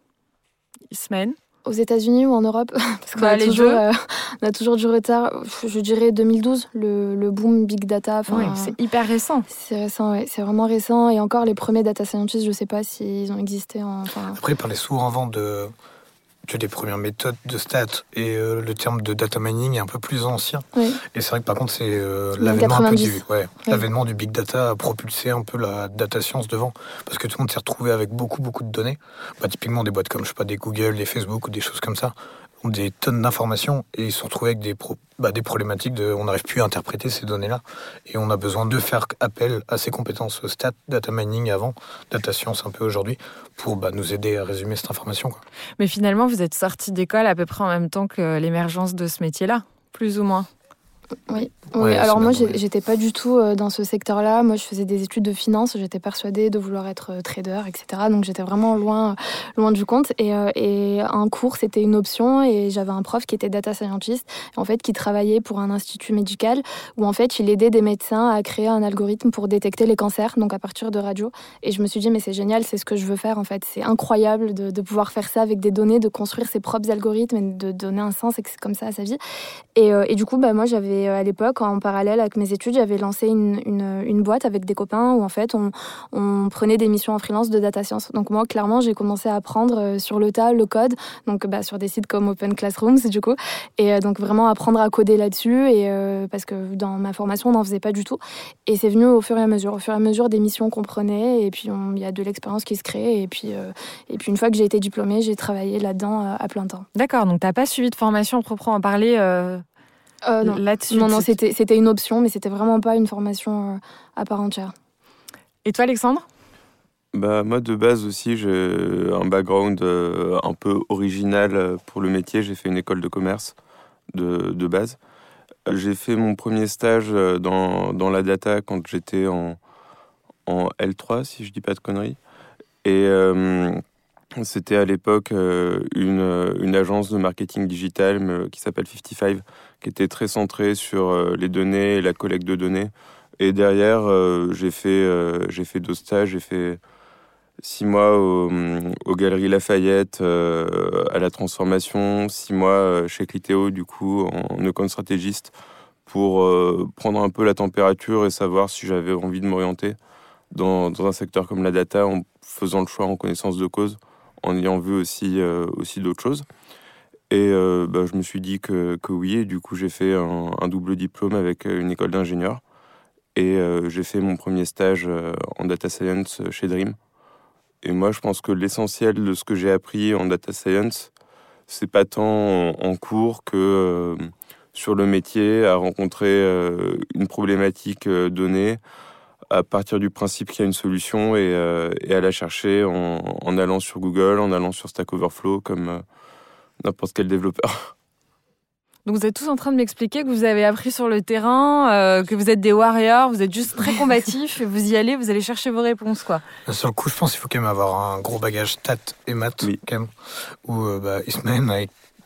Ismaël? Aux États-Unis ou en Europe? <laughs> Parce qu'on bah, a, toujours, euh, on a toujours du retard. Je dirais 2012, le, boom big data. c'est hyper récent. C'est récent, ouais. C'est vraiment récent. Et encore, les premiers data scientists, je ne sais pas s'ils ont existé. En, Après, par les sourds en de tu as les premières méthodes de stats. Et euh, le terme de data mining est un peu plus ancien. Et c'est vrai que par contre, c'est euh, l'avènement du, ouais, l'avènement du big data a propulsé un peu la data science devant, parce que tout le monde s'est retrouvé avec beaucoup beaucoup de données. Bah, typiquement des boîtes comme je sais pas des Google, des Facebook ou des choses comme ça des tonnes d'informations et ils se retrouvent avec des, bah, des problématiques de on n'arrive plus à interpréter ces données-là et on a besoin de faire appel à ces compétences stat, data mining avant, data science un peu aujourd'hui pour bah, nous aider à résumer cette information. Mais finalement, vous êtes sorti d'école à peu près en même temps que l'émergence de ce métier-là, plus ou moins. Oui, oui. alors moi, j'étais pas du tout euh, dans ce secteur-là. Moi, je faisais des études de finance. J'étais persuadée de vouloir être euh, trader, etc. Donc, j'étais vraiment loin, loin du compte. Et, euh, et un cours, c'était une option. Et j'avais un prof qui était data scientist, en fait, qui travaillait pour un institut médical où, en fait, il aidait des médecins à créer un algorithme pour détecter les cancers, donc à partir de radio. Et je me suis dit, mais c'est génial, c'est ce que je veux faire, en fait. C'est incroyable de, de, pouvoir faire ça avec des données, de construire ses propres algorithmes et de donner un sens comme ça à sa vie. Et, et du coup, bah, moi, j'avais Et à l'époque, en parallèle avec mes études, j'avais lancé une, boîte avec des copains où en fait on, prenait des missions en freelance de data science. Donc moi, clairement, j'ai commencé à apprendre sur le tas le code, donc bah, sur des sites comme Open Classrooms du coup, et donc vraiment apprendre à coder là-dessus. Et parce que dans ma formation, on n'en faisait pas du tout. Et c'est venu au fur et à mesure, au fur et à mesure des missions qu'on prenait, et puis il y a de l'expérience qui se crée. Et puis, et puis une fois que j'ai été diplômée, j'ai travaillé là-dedans à plein temps. D'accord, donc tu n'as pas suivi de formation proprement parler euh, euh, non. là-dessus Non, non, c'était, c'était une option, mais c'était vraiment pas une formation euh, à part entière. Et toi, Alexandre? Bah, moi, de base aussi, j'ai un background un peu original pour le métier. J'ai fait une école de commerce de, de base. J'ai fait mon premier stage dans, dans la data quand j'étais en, en, L3, si je dis pas de conneries. Et c'était à l'époque euh, une, euh, une, agence de marketing digital euh, qui s'appelle 55, qui était très centrée sur les données et la collecte de données. Et derrière, j'ai fait, j'ai fait deux stages. J'ai fait six mois au, aux Galeries Lafayette à la transformation, six mois chez Clitéo, du coup, en econ stratégiste, pour prendre un peu la température et savoir si j'avais envie de m'orienter dans, un secteur comme la data en faisant le choix en connaissance de cause en ayant vu aussi, euh, aussi d'autres choses. Et euh, bah, je me suis dit que, que oui, et du coup j'ai fait un, double diplôme avec euh, une école d'ingénieur. Et j'ai fait mon premier stage en data science chez Dream. Et moi je pense que l'essentiel de ce que j'ai appris en data science, c'est pas tant en, cours que sur le métier, à rencontrer une problématique donnée, à partir du principe qu'il y a une solution et, euh, à la chercher en, allant sur Google, en allant sur Stack Overflow comme euh, n'importe quel développeur. Donc vous êtes tous en train de m'expliquer que vous avez appris sur le terrain, euh, que vous êtes des warriors, vous êtes juste très combatifs et vous y allez, vous allez chercher vos réponses quoi. Sur le coup, je pense qu'il faut quand même avoir un gros bagage stat et maths oui. quand même. Où bah, Ismaël a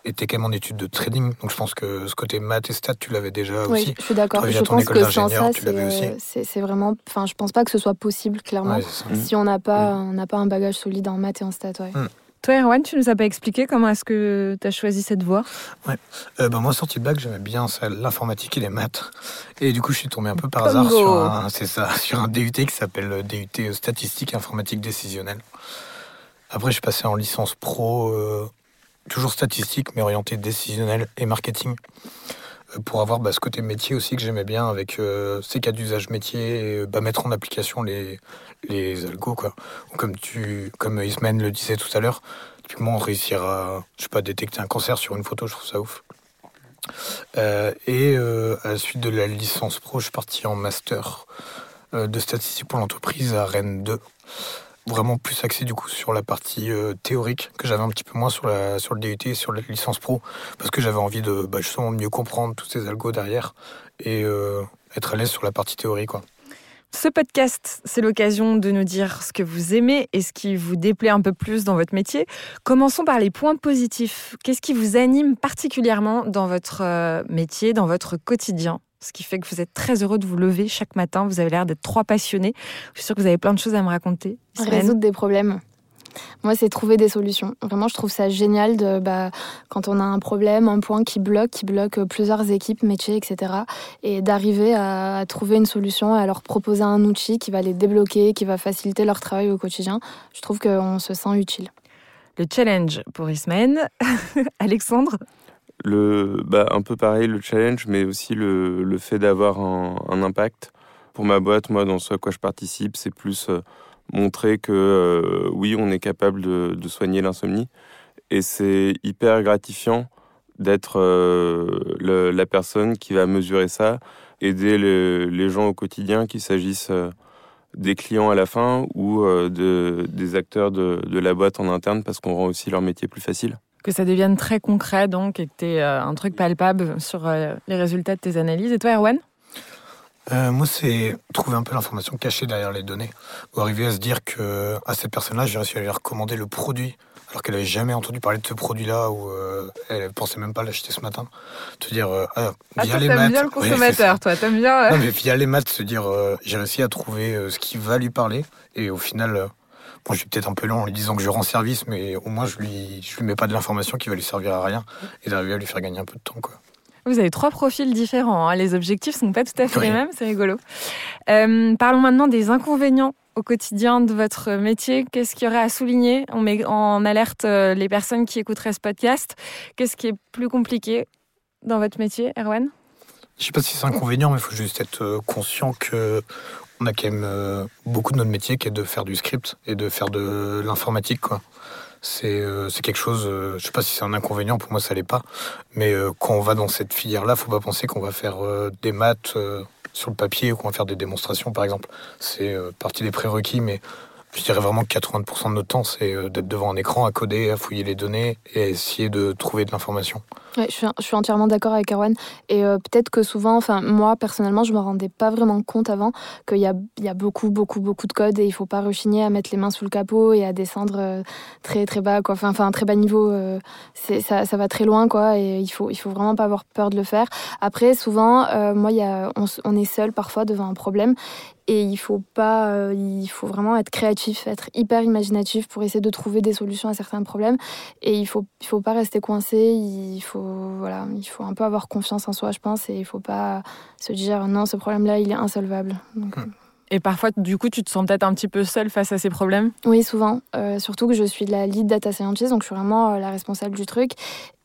était quand même en études de trading, donc je pense que ce côté maths et stats, tu l'avais déjà oui, aussi. je suis d'accord. Je pense que sans ça, euh, c'est vraiment. Enfin, je pense pas que ce soit possible, clairement, si on n'a pas, mm. on n'a pas un bagage solide en maths et en stats. Ouais. Mm. Toi, Erwan, tu nous as pas expliqué comment est-ce que tu as choisi cette voie Ouais. Euh, ben moi, sorti de bac, j'aimais bien l'informatique et les maths. Et du coup, je suis tombé un peu par hasard sur un, ça, <laughs> sur un DUT qui s'appelle DUT Statistique Informatique Décisionnelle. Après, je suis passé en licence pro euh, toujours statistique, mais orienté décisionnel et marketing, euh, pour avoir bah, ce côté métier aussi que j'aimais bien avec euh, ces cas d'usage métier et bah, mettre en application les, les algos. Quoi. Comme, tu, comme Ismaël le disait tout à l'heure, typiquement réussir à je sais pas, détecter un cancer sur une photo, je trouve ça ouf. Euh, et à la suite de la licence pro, je suis parti en master de statistique pour l'entreprise à Rennes 2 vraiment plus axé du coup sur la partie euh, théorique que j'avais un petit peu moins sur, la, sur le DUT et sur la licence pro parce que j'avais envie de bah, justement mieux comprendre tous ces algos derrière et euh, être à l'aise sur la partie théorie quoi. Ce podcast, c'est l'occasion de nous dire ce que vous aimez et ce qui vous déplaît un peu plus dans votre métier. Commençons par les points positifs. Qu'est-ce qui vous anime particulièrement dans votre euh, métier, dans votre quotidien? Ce qui fait que vous êtes très heureux de vous lever chaque matin. Vous avez l'air d'être trois passionnés. Je suis sûre que vous avez plein de choses à me raconter. Résoudre des problèmes. Moi, c'est trouver des solutions. Vraiment, je trouve ça génial de, bah, quand on a un problème, un point qui bloque, qui bloque plusieurs équipes, métiers, etc. Et d'arriver à, trouver une solution, à leur proposer un outil qui va les débloquer, qui va faciliter leur travail au quotidien. Je trouve qu'on se sent utile. Le challenge pour Ismaël. <laughs> Alexandre? Le, bah, un peu pareil, le challenge, mais aussi le, le fait d'avoir un, un, impact. Pour ma boîte, moi, dans ce à quoi je participe, c'est plus euh, montrer que euh, oui, on est capable de, soigner l'insomnie. Et c'est hyper gratifiant d'être euh, la personne qui va mesurer ça, aider les gens au quotidien, qu'il s'agisse des clients à la fin ou de, des acteurs de, la boîte en interne, parce qu'on rend aussi leur métier plus facile que ça devienne très concret donc et que tu euh, un truc palpable sur euh, les résultats de tes analyses. Et toi, Erwan? Euh, moi, c'est trouver un peu l'information cachée derrière les données, ou arriver à se dire que à cette personne-là, j'ai réussi à lui recommander le produit, alors qu'elle n'avait jamais entendu parler de ce produit-là, ou elle pensait même pas l'acheter ce matin. Te dire, ah, ah, via les maths. bien le consommateur, toi, t'aimes bien. Non, mais via les maths, se dire, j'ai réussi à trouver ce qui va lui parler, et au final, Bon, je suis peut-être un peu long en lui disant que je rends service, mais au moins je lui, je lui mets pas de l'information qui va lui servir à rien et d'arriver à lui faire gagner un peu de temps. Quoi. Vous avez trois profils différents. hein. Les objectifs sont pas tout à fait les mêmes, c'est rigolo. Euh, parlons maintenant des inconvénients au quotidien de votre métier. Qu'est-ce qu'il y aurait à souligner? On met en alerte euh, les personnes qui écouteraient ce podcast. Qu'est-ce qui est plus compliqué dans votre métier, Erwan? Je sais pas si c'est inconvénient, mais il faut juste être euh, conscient que on a quand même beaucoup de notre métier qui est de faire du script et de faire de l'informatique, quoi. C'est euh, c'est quelque chose, euh, je sais pas si c'est un inconvénient, pour moi ça l'est pas, mais euh, quand on va dans cette filière-là, faut pas penser qu'on va faire des maths sur le papier ou qu'on va faire des démonstrations, par exemple. C'est partie des prérequis, mais je dirais vraiment que 80% de notre temps, c'est euh, d'être devant un écran, à coder, à fouiller les données et à essayer de trouver de l'information. Ouais, je, suis, entièrement d'accord avec Erwan. Et euh, peut-être que souvent, enfin moi personnellement, je me rendais pas vraiment compte avant qu'il y a, beaucoup, beaucoup, beaucoup de code et il faut pas rechigner à mettre les mains sous le capot et à descendre euh, très, très bas. Enfin, enfin très bas niveau, ça, va très loin, quoi. Et il faut, faut vraiment pas avoir peur de le faire. Après, souvent, moi, on est seul parfois devant un problème et il faut pas, euh, il faut vraiment être créatif, être hyper imaginatif pour essayer de trouver des solutions à certains problèmes. Et il faut, il faut pas rester coincé. Il faut, voilà, il faut un peu avoir confiance en soi, je pense, et il faut pas se dire non, ce problème-là, il est insolvable. Donc, Et parfois, du coup, tu te sens peut-être un petit peu seul face à ces problèmes? Oui, souvent. Euh, surtout que je suis la lead data scientist, donc je suis vraiment euh, la responsable du truc.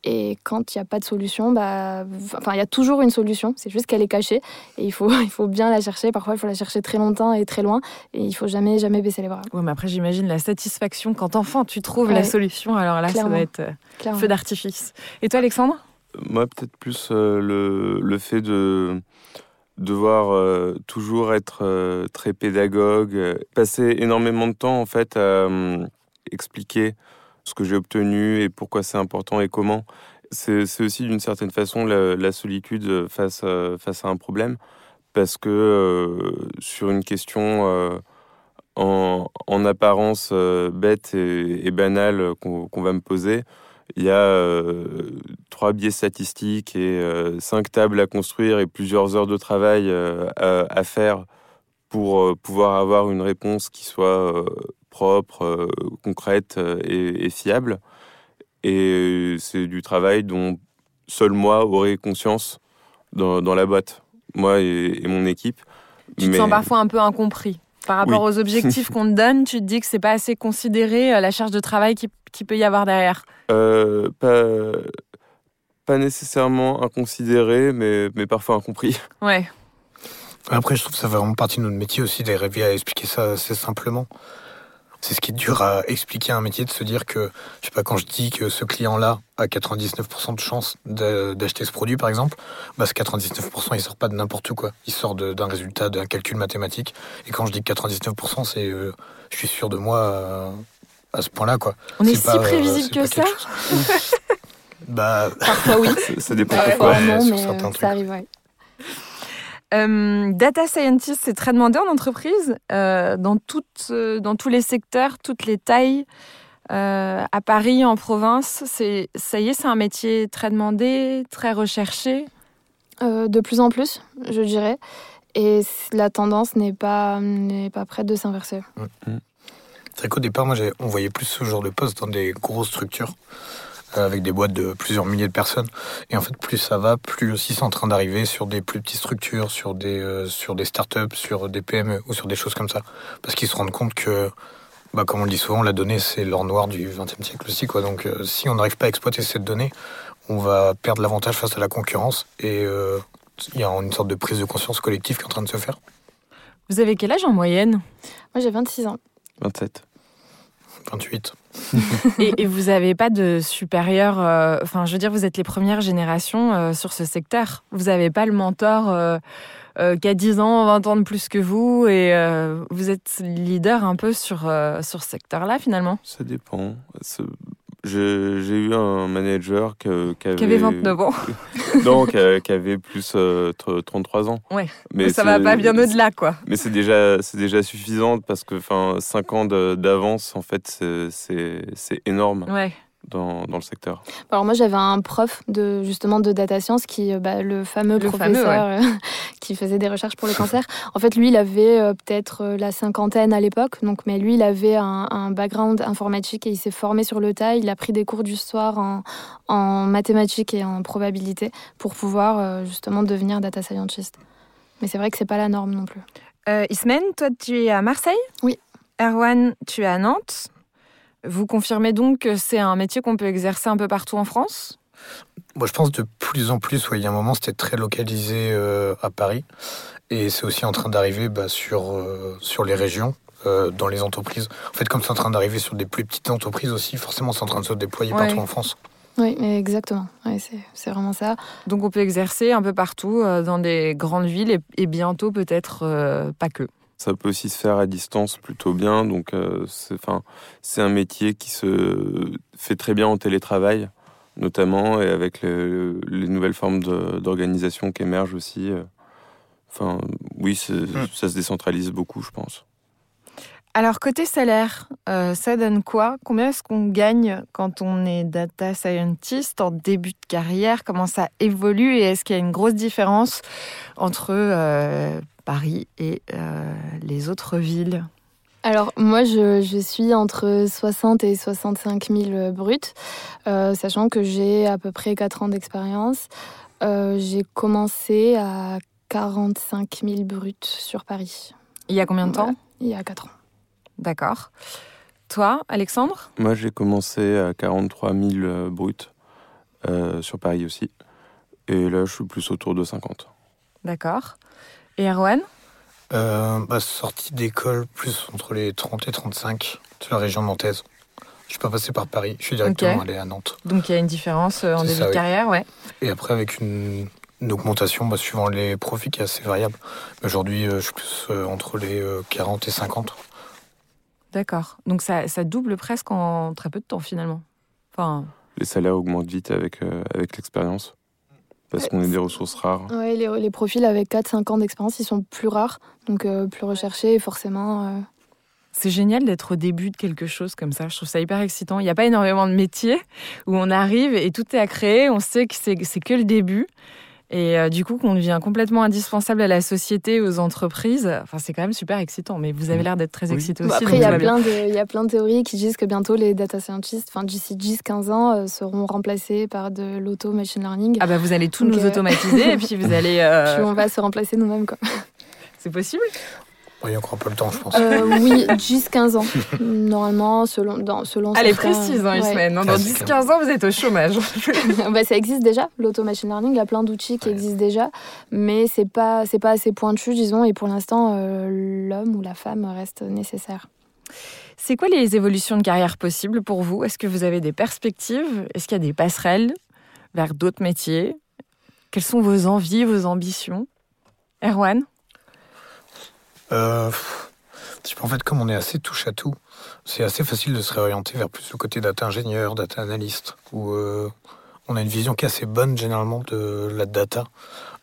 Et quand il n'y a pas de solution, bah, enfin, il y a toujours une solution. C'est juste qu'elle est cachée et il faut, <laughs> il faut bien la chercher. Parfois, il faut la chercher très longtemps et très loin. Et il faut jamais, jamais baisser les bras. Oui, mais après, j'imagine la satisfaction quand enfant, tu trouves la solution. Alors là, ça doit être euh, Clairement. feu d'artifice. Et toi, Alexandre? Moi, peut-être plus euh, le, le fait de devoir euh, toujours être euh, très pédagogue, euh, passer énormément de temps en fait à expliquer ce que j'ai obtenu et pourquoi c'est important et comment. C'est aussi d'une certaine façon la, solitude face, face à un problème parce que sur une question en, en apparence bête et, banale qu'on va me poser, il y a euh, trois biais statistiques et euh, cinq tables à construire et plusieurs heures de travail euh, à, à faire pour pouvoir avoir une réponse qui soit propre, concrète et, et fiable. Et c'est du travail dont seul moi aurais conscience dans, dans la boîte, moi et, et mon équipe. Tu te sens parfois un peu incompris. Par rapport aux objectifs <laughs> qu'on te donne, tu te dis que c'est pas assez considéré euh, la charge de travail qui, qui peut y avoir derrière. Euh, pas, pas nécessairement inconsidéré, mais, mais parfois incompris. Ouais. Après, je trouve que ça fait vraiment partie de notre métier aussi d'arriver à expliquer ça assez simplement. C'est ce qui est dur à expliquer à un métier, de se dire que, je sais pas, quand je dis que ce client-là a 99% de chance d'acheter ce produit, par exemple, bah, ce 99%, il sort pas de n'importe où, quoi. Il sort d'un résultat, d'un calcul mathématique. Et quand je dis que 99%, c'est, euh, je suis sûr de moi euh, à ce point-là, quoi. On est, si pas, euh, prévisible que ça <laughs> Bah, Parfois, oui. Ça, <laughs> ça dépend Ah Parfois, pourquoi. ouais, non, sur mais certains trucs. ça arrive, ouais. Euh, data scientist, c'est très demandé en entreprise, euh, dans, toutes, euh, dans tous les secteurs, toutes les tailles. Euh, à Paris, en province, c'est ça y est, c'est un métier très demandé, très recherché. Euh, de plus en plus, je dirais. Et la tendance n'est pas, n'est pas prête de s'inverser. C'est vrai qu'au départ, moi, on voyait plus ce genre de poste dans des grosses structures, avec des boîtes de plusieurs milliers de personnes. Et en fait, plus ça va, plus aussi c'est en train d'arriver sur des plus petites structures, sur des, euh, sur des startups, sur des PME ou sur des choses comme ça. Parce qu'ils se rendent compte que, bah, comme on le dit souvent, la donnée, c'est l'or noir du XXe siècle aussi. Quoi. Donc, euh, si on n'arrive pas à exploiter cette donnée, on va perdre l'avantage face à la concurrence. Et euh, il y a une sorte de prise de conscience collective qui est en train de se faire. Vous avez quel âge en moyenne? Moi, j'ai 26 ans. 27. 28. Et, vous n'avez pas de supérieur. euh, Enfin, je veux dire, vous êtes les premières générations euh, sur ce secteur. Vous n'avez pas le mentor euh, qui a 10 ans, 20 ans de plus que vous, et vous êtes leader un peu sur, sur ce secteur-là, finalement? Ça dépend. J'ai eu un manager que- qui avait, Qui avait 29 ans. <laughs> non, qui, avait plus euh, tr- 33 ans. Ouais. Mais ça va pas bien au-delà, quoi. Mais c'est déjà, c'est déjà suffisant parce que 5 ans d'avance, en fait, c'est- c'est c'est énorme. Ouais. Dans, dans le secteur. Alors moi j'avais un prof de justement de data science qui bah, le fameux Le professeur fameux, ouais. euh, <laughs> qui faisait des recherches pour le cancer. En fait lui il avait euh, peut-être euh, la cinquantaine à l'époque donc mais lui il avait un, un background informatique et il s'est formé sur le tas. Il a pris des cours du soir en, en mathématiques et en probabilité pour pouvoir euh, justement devenir data scientist. Mais c'est vrai que c'est pas la norme non plus. Euh, Ismène, toi, tu es à Marseille? Oui. Erwan, tu es à Nantes? Vous confirmez donc que c'est un métier qu'on peut exercer un peu partout en France? Moi, je pense de plus en plus, ouais, il y a un moment, c'était très localisé euh, à Paris. Et c'est aussi en train d'arriver bah, sur, euh, sur les régions, euh, dans les entreprises. En fait, comme c'est en train d'arriver sur des plus petites entreprises aussi, forcément, c'est en train de se déployer Ouais. partout en France. Oui, mais exactement. Ouais, c'est c'est vraiment ça. Donc on peut exercer un peu partout euh, dans des grandes villes et, et bientôt peut-être euh, pas que. Ça peut aussi se faire à distance plutôt bien. Donc, euh, c'est enfin, c'est un métier qui se fait très bien en télétravail, notamment, et avec le- les nouvelles formes de- d'organisation qui émergent aussi. euh. Enfin, oui, Hmm. ça se décentralise beaucoup, je pense. Alors côté salaire, euh, ça donne quoi? Combien est-ce qu'on gagne quand on est data scientist en début de carrière? Comment ça évolue? Et est-ce qu'il y a une grosse différence entre euh, Paris et euh, les autres villes Alors moi je, je suis entre 60 et 65 000 bruts, euh, sachant que j'ai à peu près 4 ans d'expérience. Euh, j'ai commencé à 45 000 bruts sur Paris. Il y a combien de temps? Voilà, Il y a 4 ans. D'accord. Toi, Alexandre? Moi, j'ai commencé à 43 000 euh, bruts euh, sur Paris aussi. Et là, je suis plus autour de 50. D'accord. Et Erwan Euh, bah, sortie d'école, plus entre les 30 et 35, sur la région nantaise. Je suis pas passé par Paris, je suis directement allé à Nantes. Donc il y a une différence euh, en début ça, de oui. carrière, ouais. Et après, avec une, une augmentation bah, suivant les profits qui est assez variable. Aujourd'hui, euh, je suis plus euh, entre les euh, 40 et 50. D'accord. Donc ça, ça double presque en très peu de temps finalement. Enfin, Les salaires augmentent vite avec, euh, avec l'expérience. Parce qu'on est des ressources rares. Ouais, les, les profils avec 4-5 ans d'expérience, ils sont plus rares, donc euh, plus recherchés et forcément... euh, c'est génial d'être au début de quelque chose comme ça. Je trouve ça hyper excitant. Il n'y a pas énormément de métiers où on arrive et tout est à créer. On sait que c'est c'est que le début. Et euh, du coup, qu'on devient complètement indispensable à la société, aux entreprises. Enfin, c'est quand même super excitant. Mais vous avez l'air d'être très Oui. excité aussi. après, il y, a plein de, il y a plein de théories qui disent que bientôt les data scientists, enfin d'ici 10-15 ans, euh, seront remplacés par de l'auto-machine learning. Ah bah vous allez tout Donc, nous euh, automatiser et puis vous <laughs> allez... euh, Puis on va se remplacer nous-mêmes. Quoi. C'est possible Il y a encore un peu le temps, je pense. Euh, <laughs> oui, 10-15 ans. Normalement, selon, dans, selon Elle est précise, hein, ouais. Ismaël. Dans Classique. 10-15 ans, vous êtes au chômage. <laughs> bah, ça existe déjà, l'auto-machine learning. Il y a plein d'outils qui Ouais. existent déjà, mais c'est pas, c'est pas assez pointu, disons. Et pour l'instant, euh, l'homme ou la femme reste nécessaire. C'est quoi les évolutions de carrière possibles pour vous? Est-ce que vous avez des perspectives? Est-ce qu'il y a des passerelles vers d'autres métiers? Quelles sont vos envies, vos ambitions? Erwan? Euh, en fait, comme on est assez touche à tout, c'est assez facile de se réorienter vers plus le côté data ingénieur, data analyst, où euh, on a une vision qui est assez bonne généralement de la data.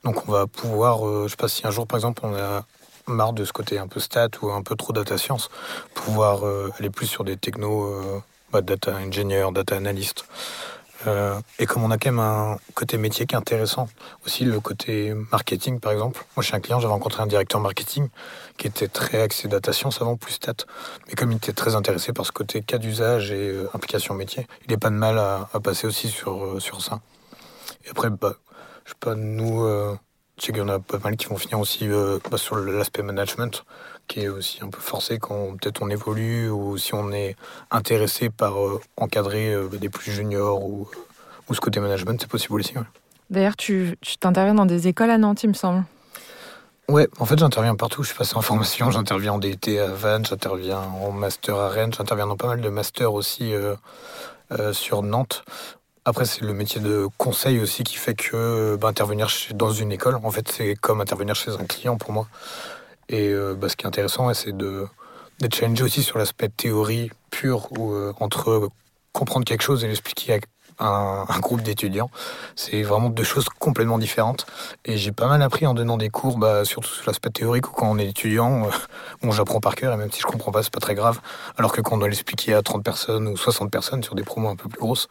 Donc on va pouvoir, euh, je sais pas si un jour par exemple on a marre de ce côté un peu stat ou un peu trop data science, pouvoir euh, aller plus sur des technos, bah, data ingénieur, data analyst. Euh, et comme on a quand même un côté métier qui est intéressant, aussi le côté marketing par exemple. Moi chez un client j'avais rencontré un directeur marketing qui était très axé data science avant, plus stat. Mais comme il était très intéressé par ce côté cas d'usage et euh, implication métier, il n'est pas de mal à, passer aussi sur, euh, sur ça. Et après, bah, je sais pas, nous, je sais qu'il y en a pas mal qui vont finir aussi bah, sur l'aspect management, qui est aussi un peu forcé quand peut-être on évolue ou si on est intéressé par euh, encadrer euh, des plus juniors ou, ou ce côté management, c'est possible aussi. Ouais. D'ailleurs, tu t'interviens dans des écoles à Nantes, il me semble. Ouais, en fait, j'interviens partout. Je suis passé en <laughs> formation, j'interviens en DT à Vannes, j'interviens en master à Rennes, j'interviens dans pas mal de masters aussi euh, euh, sur Nantes. Après, c'est le métier de conseil aussi qui fait que bah, intervenir chez- dans une école, en fait, c'est comme intervenir chez un client pour moi. Et euh, bah, ce qui est intéressant, c'est de d'être challengé aussi sur l'aspect théorie pure, euh, entre comprendre quelque chose et l'expliquer <laughs> un, groupe d'étudiants. C'est vraiment deux choses complètement différentes. Et j'ai pas mal appris en donnant des cours, bah, surtout sur l'aspect théorique, ou quand on est étudiant, euh, <laughs> j'apprends par cœur, et même si je comprends pas, c'est pas très grave. Alors que quand on doit l'expliquer à 30 personnes ou 60 personnes sur des promos un peu plus grosses,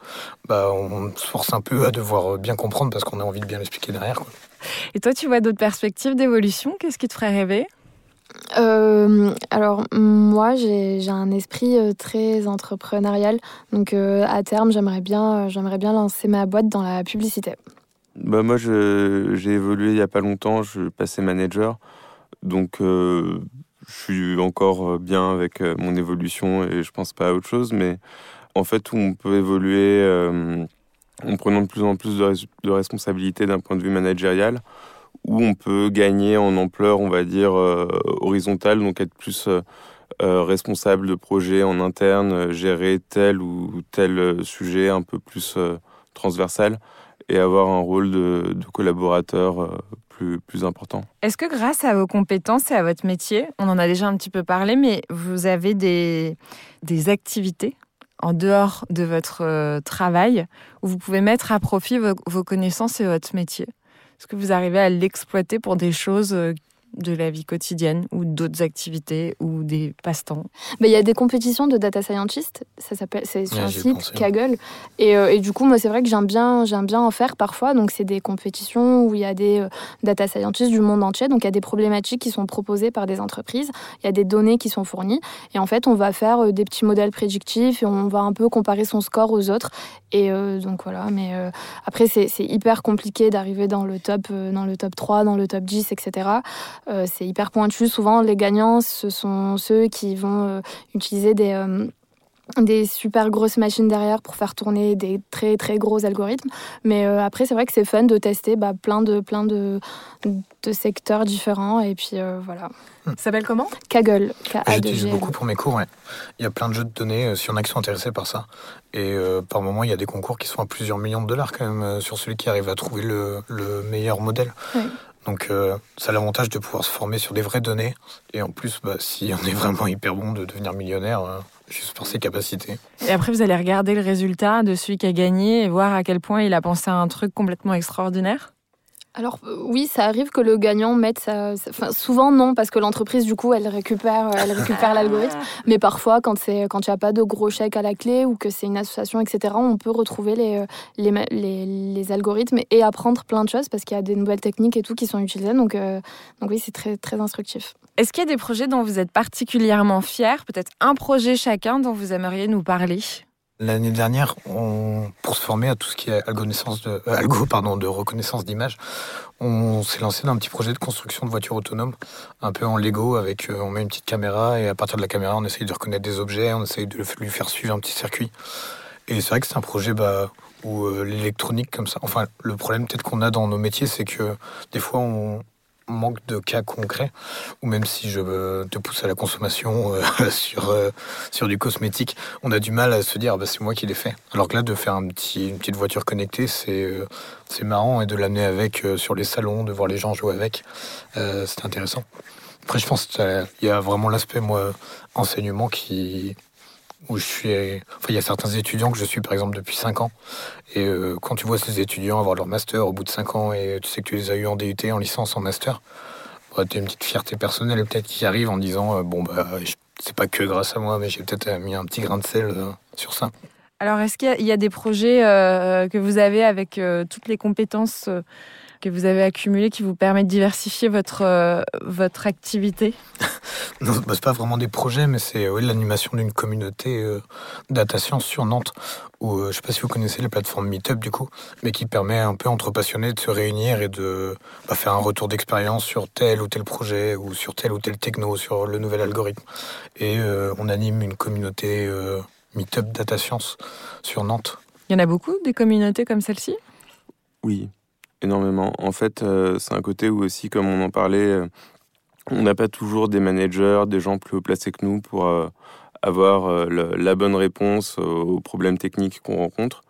bah, on se force un peu à devoir bien comprendre parce qu'on a envie de bien l'expliquer derrière. Et toi, tu vois d'autres perspectives d'évolution? Qu'est-ce qui te ferait rêver? Euh, alors moi j'ai un esprit euh, très entrepreneurial. Donc euh, à terme j'aimerais bien j'aimerais bien lancer ma boîte dans la publicité. Bah moi j'ai évolué il y a pas longtemps, je passais manager. Donc je suis encore bien avec mon évolution et je pense pas à autre chose. Mais en fait on peut évoluer en prenant de plus en plus de, de responsabilités d'un point de vue managérial où on peut gagner en ampleur, on va dire, euh, horizontale, donc être plus euh, euh, responsable de projets en interne, gérer tel ou tel sujet un peu plus transversal et avoir un rôle de, collaborateur plus, important. Est-ce que grâce à vos compétences et à votre métier, on en a déjà un petit peu parlé, mais vous avez des activités en dehors de votre travail où vous pouvez mettre à profit vos connaissances et votre métier? Est-ce que vous arrivez à l'exploiter pour des choses euh, de la vie quotidienne ou d'autres activités ou des passe-temps bah, Il y a des compétitions de data scientist, ça s'appelle, c'est sur un site, Kaggle. Et, euh, et, du coup, moi, c'est vrai que j'aime bien, j'aime bien en faire parfois. Donc, c'est des compétitions où il y a des euh, data scientists du monde entier. Donc, il y a des problématiques qui sont proposées par des entreprises. Il y a des données qui sont fournies. Et en fait, on va faire euh, des petits modèles prédictifs et on va un peu comparer son score aux autres. Et donc, voilà. Mais après, c'est hyper compliqué d'arriver dans le top, dans le top 3, dans le top 10, etc. Euh, c'est hyper pointu. Souvent, les gagnants, ce sont ceux qui vont euh, utiliser des euh, des super grosses machines derrière pour faire tourner des très très gros algorithmes. Mais après, c'est vrai que c'est fun de tester bah, plein de plein de, de secteurs différents et puis voilà. Ça s'appelle comment? Kaggle. J'utilise beaucoup pour mes cours. Il y a plein de jeux de données si on a qui sont intéressés par ça. Et par moment, il y a des concours qui sont à plusieurs millions de dollars quand même sur celui qui arrive à trouver le, le meilleur modèle. Donc euh, ça a l'avantage de pouvoir se former sur des vraies données. Et en plus, bah, si on est vraiment hyper bon, de devenir millionnaire, euh, juste par ses capacités. Et après, vous allez regarder le résultat de celui qui a gagné et voir à quel point il a pensé à un truc complètement extraordinaire? Alors euh, oui, ça arrive que le gagnant mette sa... Enfin, souvent non, parce que l'entreprise du coup elle récupère, euh, elle récupère l'algorithme. Mais parfois, quand c'est quand il n'y a pas de gros chèques à la clé ou que c'est une association, etc., on peut retrouver les, euh, les, les, les, algorithmes et apprendre plein de choses parce qu'il y a des nouvelles techniques et tout qui sont utilisées. Donc, donc oui, c'est très très instructif. Est-ce qu'il y a des projets dont vous êtes particulièrement fiers? Peut-être un projet chacun dont vous aimeriez nous parler? L'année dernière, pour se former à tout ce qui est euh, algo de reconnaissance d'image, on s'est lancé dans un petit projet de construction de voitures autonomes, un peu en Lego, avec euh, on met une petite caméra et à partir de la caméra, on essaye de reconnaître des objets, on essaye de lui faire suivre un petit circuit. Et c'est vrai que c'est un projet bah, où euh, l'électronique comme ça. Enfin, le problème peut-être qu'on a dans nos métiers, c'est que des fois on, manque de cas concrets, ou même si je te pousse à la consommation euh, <laughs> sur, euh, sur du cosmétique, on a du mal à se dire bah, c'est moi qui l'ai fait. Alors que là, de faire une petite voiture connectée, c'est euh, c'est marrant, et de l'amener avec sur les salons, de voir les gens jouer avec, c'est intéressant. Après, je pense qu'il y a vraiment l'aspect, moi, enseignement qui, où je suis. Enfin, il y a certains étudiants que je suis, par exemple, depuis 5 ans. Et euh, quand tu vois ces étudiants avoir leur master au bout de 5 ans et tu sais que tu les as eu en DUT, en licence, en master, bah, tu as une petite fierté personnelle peut-être qui arrive en disant euh, Bon, bah, c'est pas que grâce à moi, mais j'ai peut-être mis un petit grain de sel euh, sur ça. Alors, est-ce qu'il y, a des projets que vous avez avec toutes les compétences que vous avez accumulées qui vous permettent de diversifier votre, votre activité <laughs> Non, bah, c'est pas vraiment des projets, mais c'est l'animation d'une communauté euh, data science sur Nantes. Où, euh, je sais pas si vous connaissez la plateforme Meetup du coup, mais qui permet un peu entre passionnés de se réunir et de bah, faire un retour d'expérience sur tel ou tel projet ou sur tel ou tel techno, sur le nouvel algorithme. Et euh, on anime une communauté Meetup data science sur Nantes. Il y en a beaucoup des communautés comme celle-ci? Oui, énormément. En fait, c'est un côté où aussi, comme on en parlait, on n'a pas toujours des managers, des gens plus haut placés que nous pour euh, avoir euh, la bonne réponse aux problèmes techniques qu'on rencontre.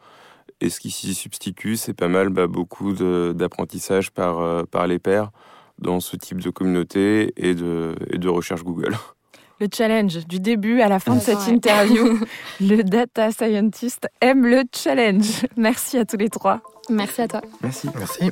Et ce qui s'y substitue, c'est pas mal bah, beaucoup d'apprentissage par, euh, par les pairs dans ce type de communauté et de, et de recherche Google. <laughs> le challenge du début à la fin de cette interview. <laughs> le data scientist aime le challenge. Merci à tous les trois. Merci à toi. Merci. Merci.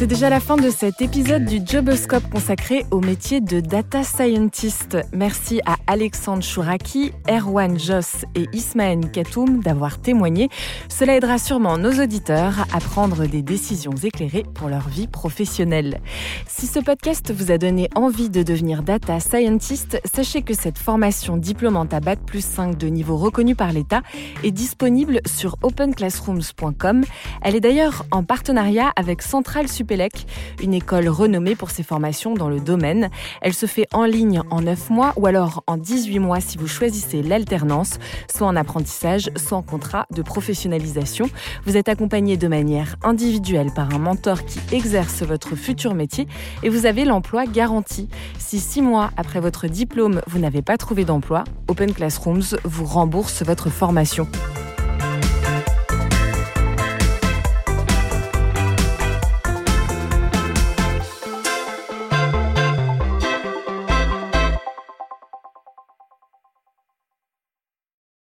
C'est déjà la fin de cet épisode du Joboscope consacré au métier de data scientist. Merci à Alexandre Chouraki, Erwan Joss et Ismaël Katoum d'avoir témoigné. Cela aidera sûrement nos auditeurs à prendre des décisions éclairées pour leur vie professionnelle. Si ce podcast vous a donné envie de devenir data scientist, sachez que cette formation diplômante à Bac plus 5 de niveau reconnu par l'État est disponible sur openclassrooms.com. Elle est d'ailleurs en partenariat avec Centrale Une école renommée pour ses formations dans le domaine. Elle se fait en ligne en 9 mois ou alors en 18 mois si vous choisissez l'alternance, soit en apprentissage, soit en contrat de professionnalisation. Vous êtes accompagné de manière individuelle par un mentor qui exerce votre futur métier et vous avez l'emploi garanti. Si 6 mois après votre diplôme, vous n'avez pas trouvé d'emploi, Open Classrooms vous rembourse votre formation.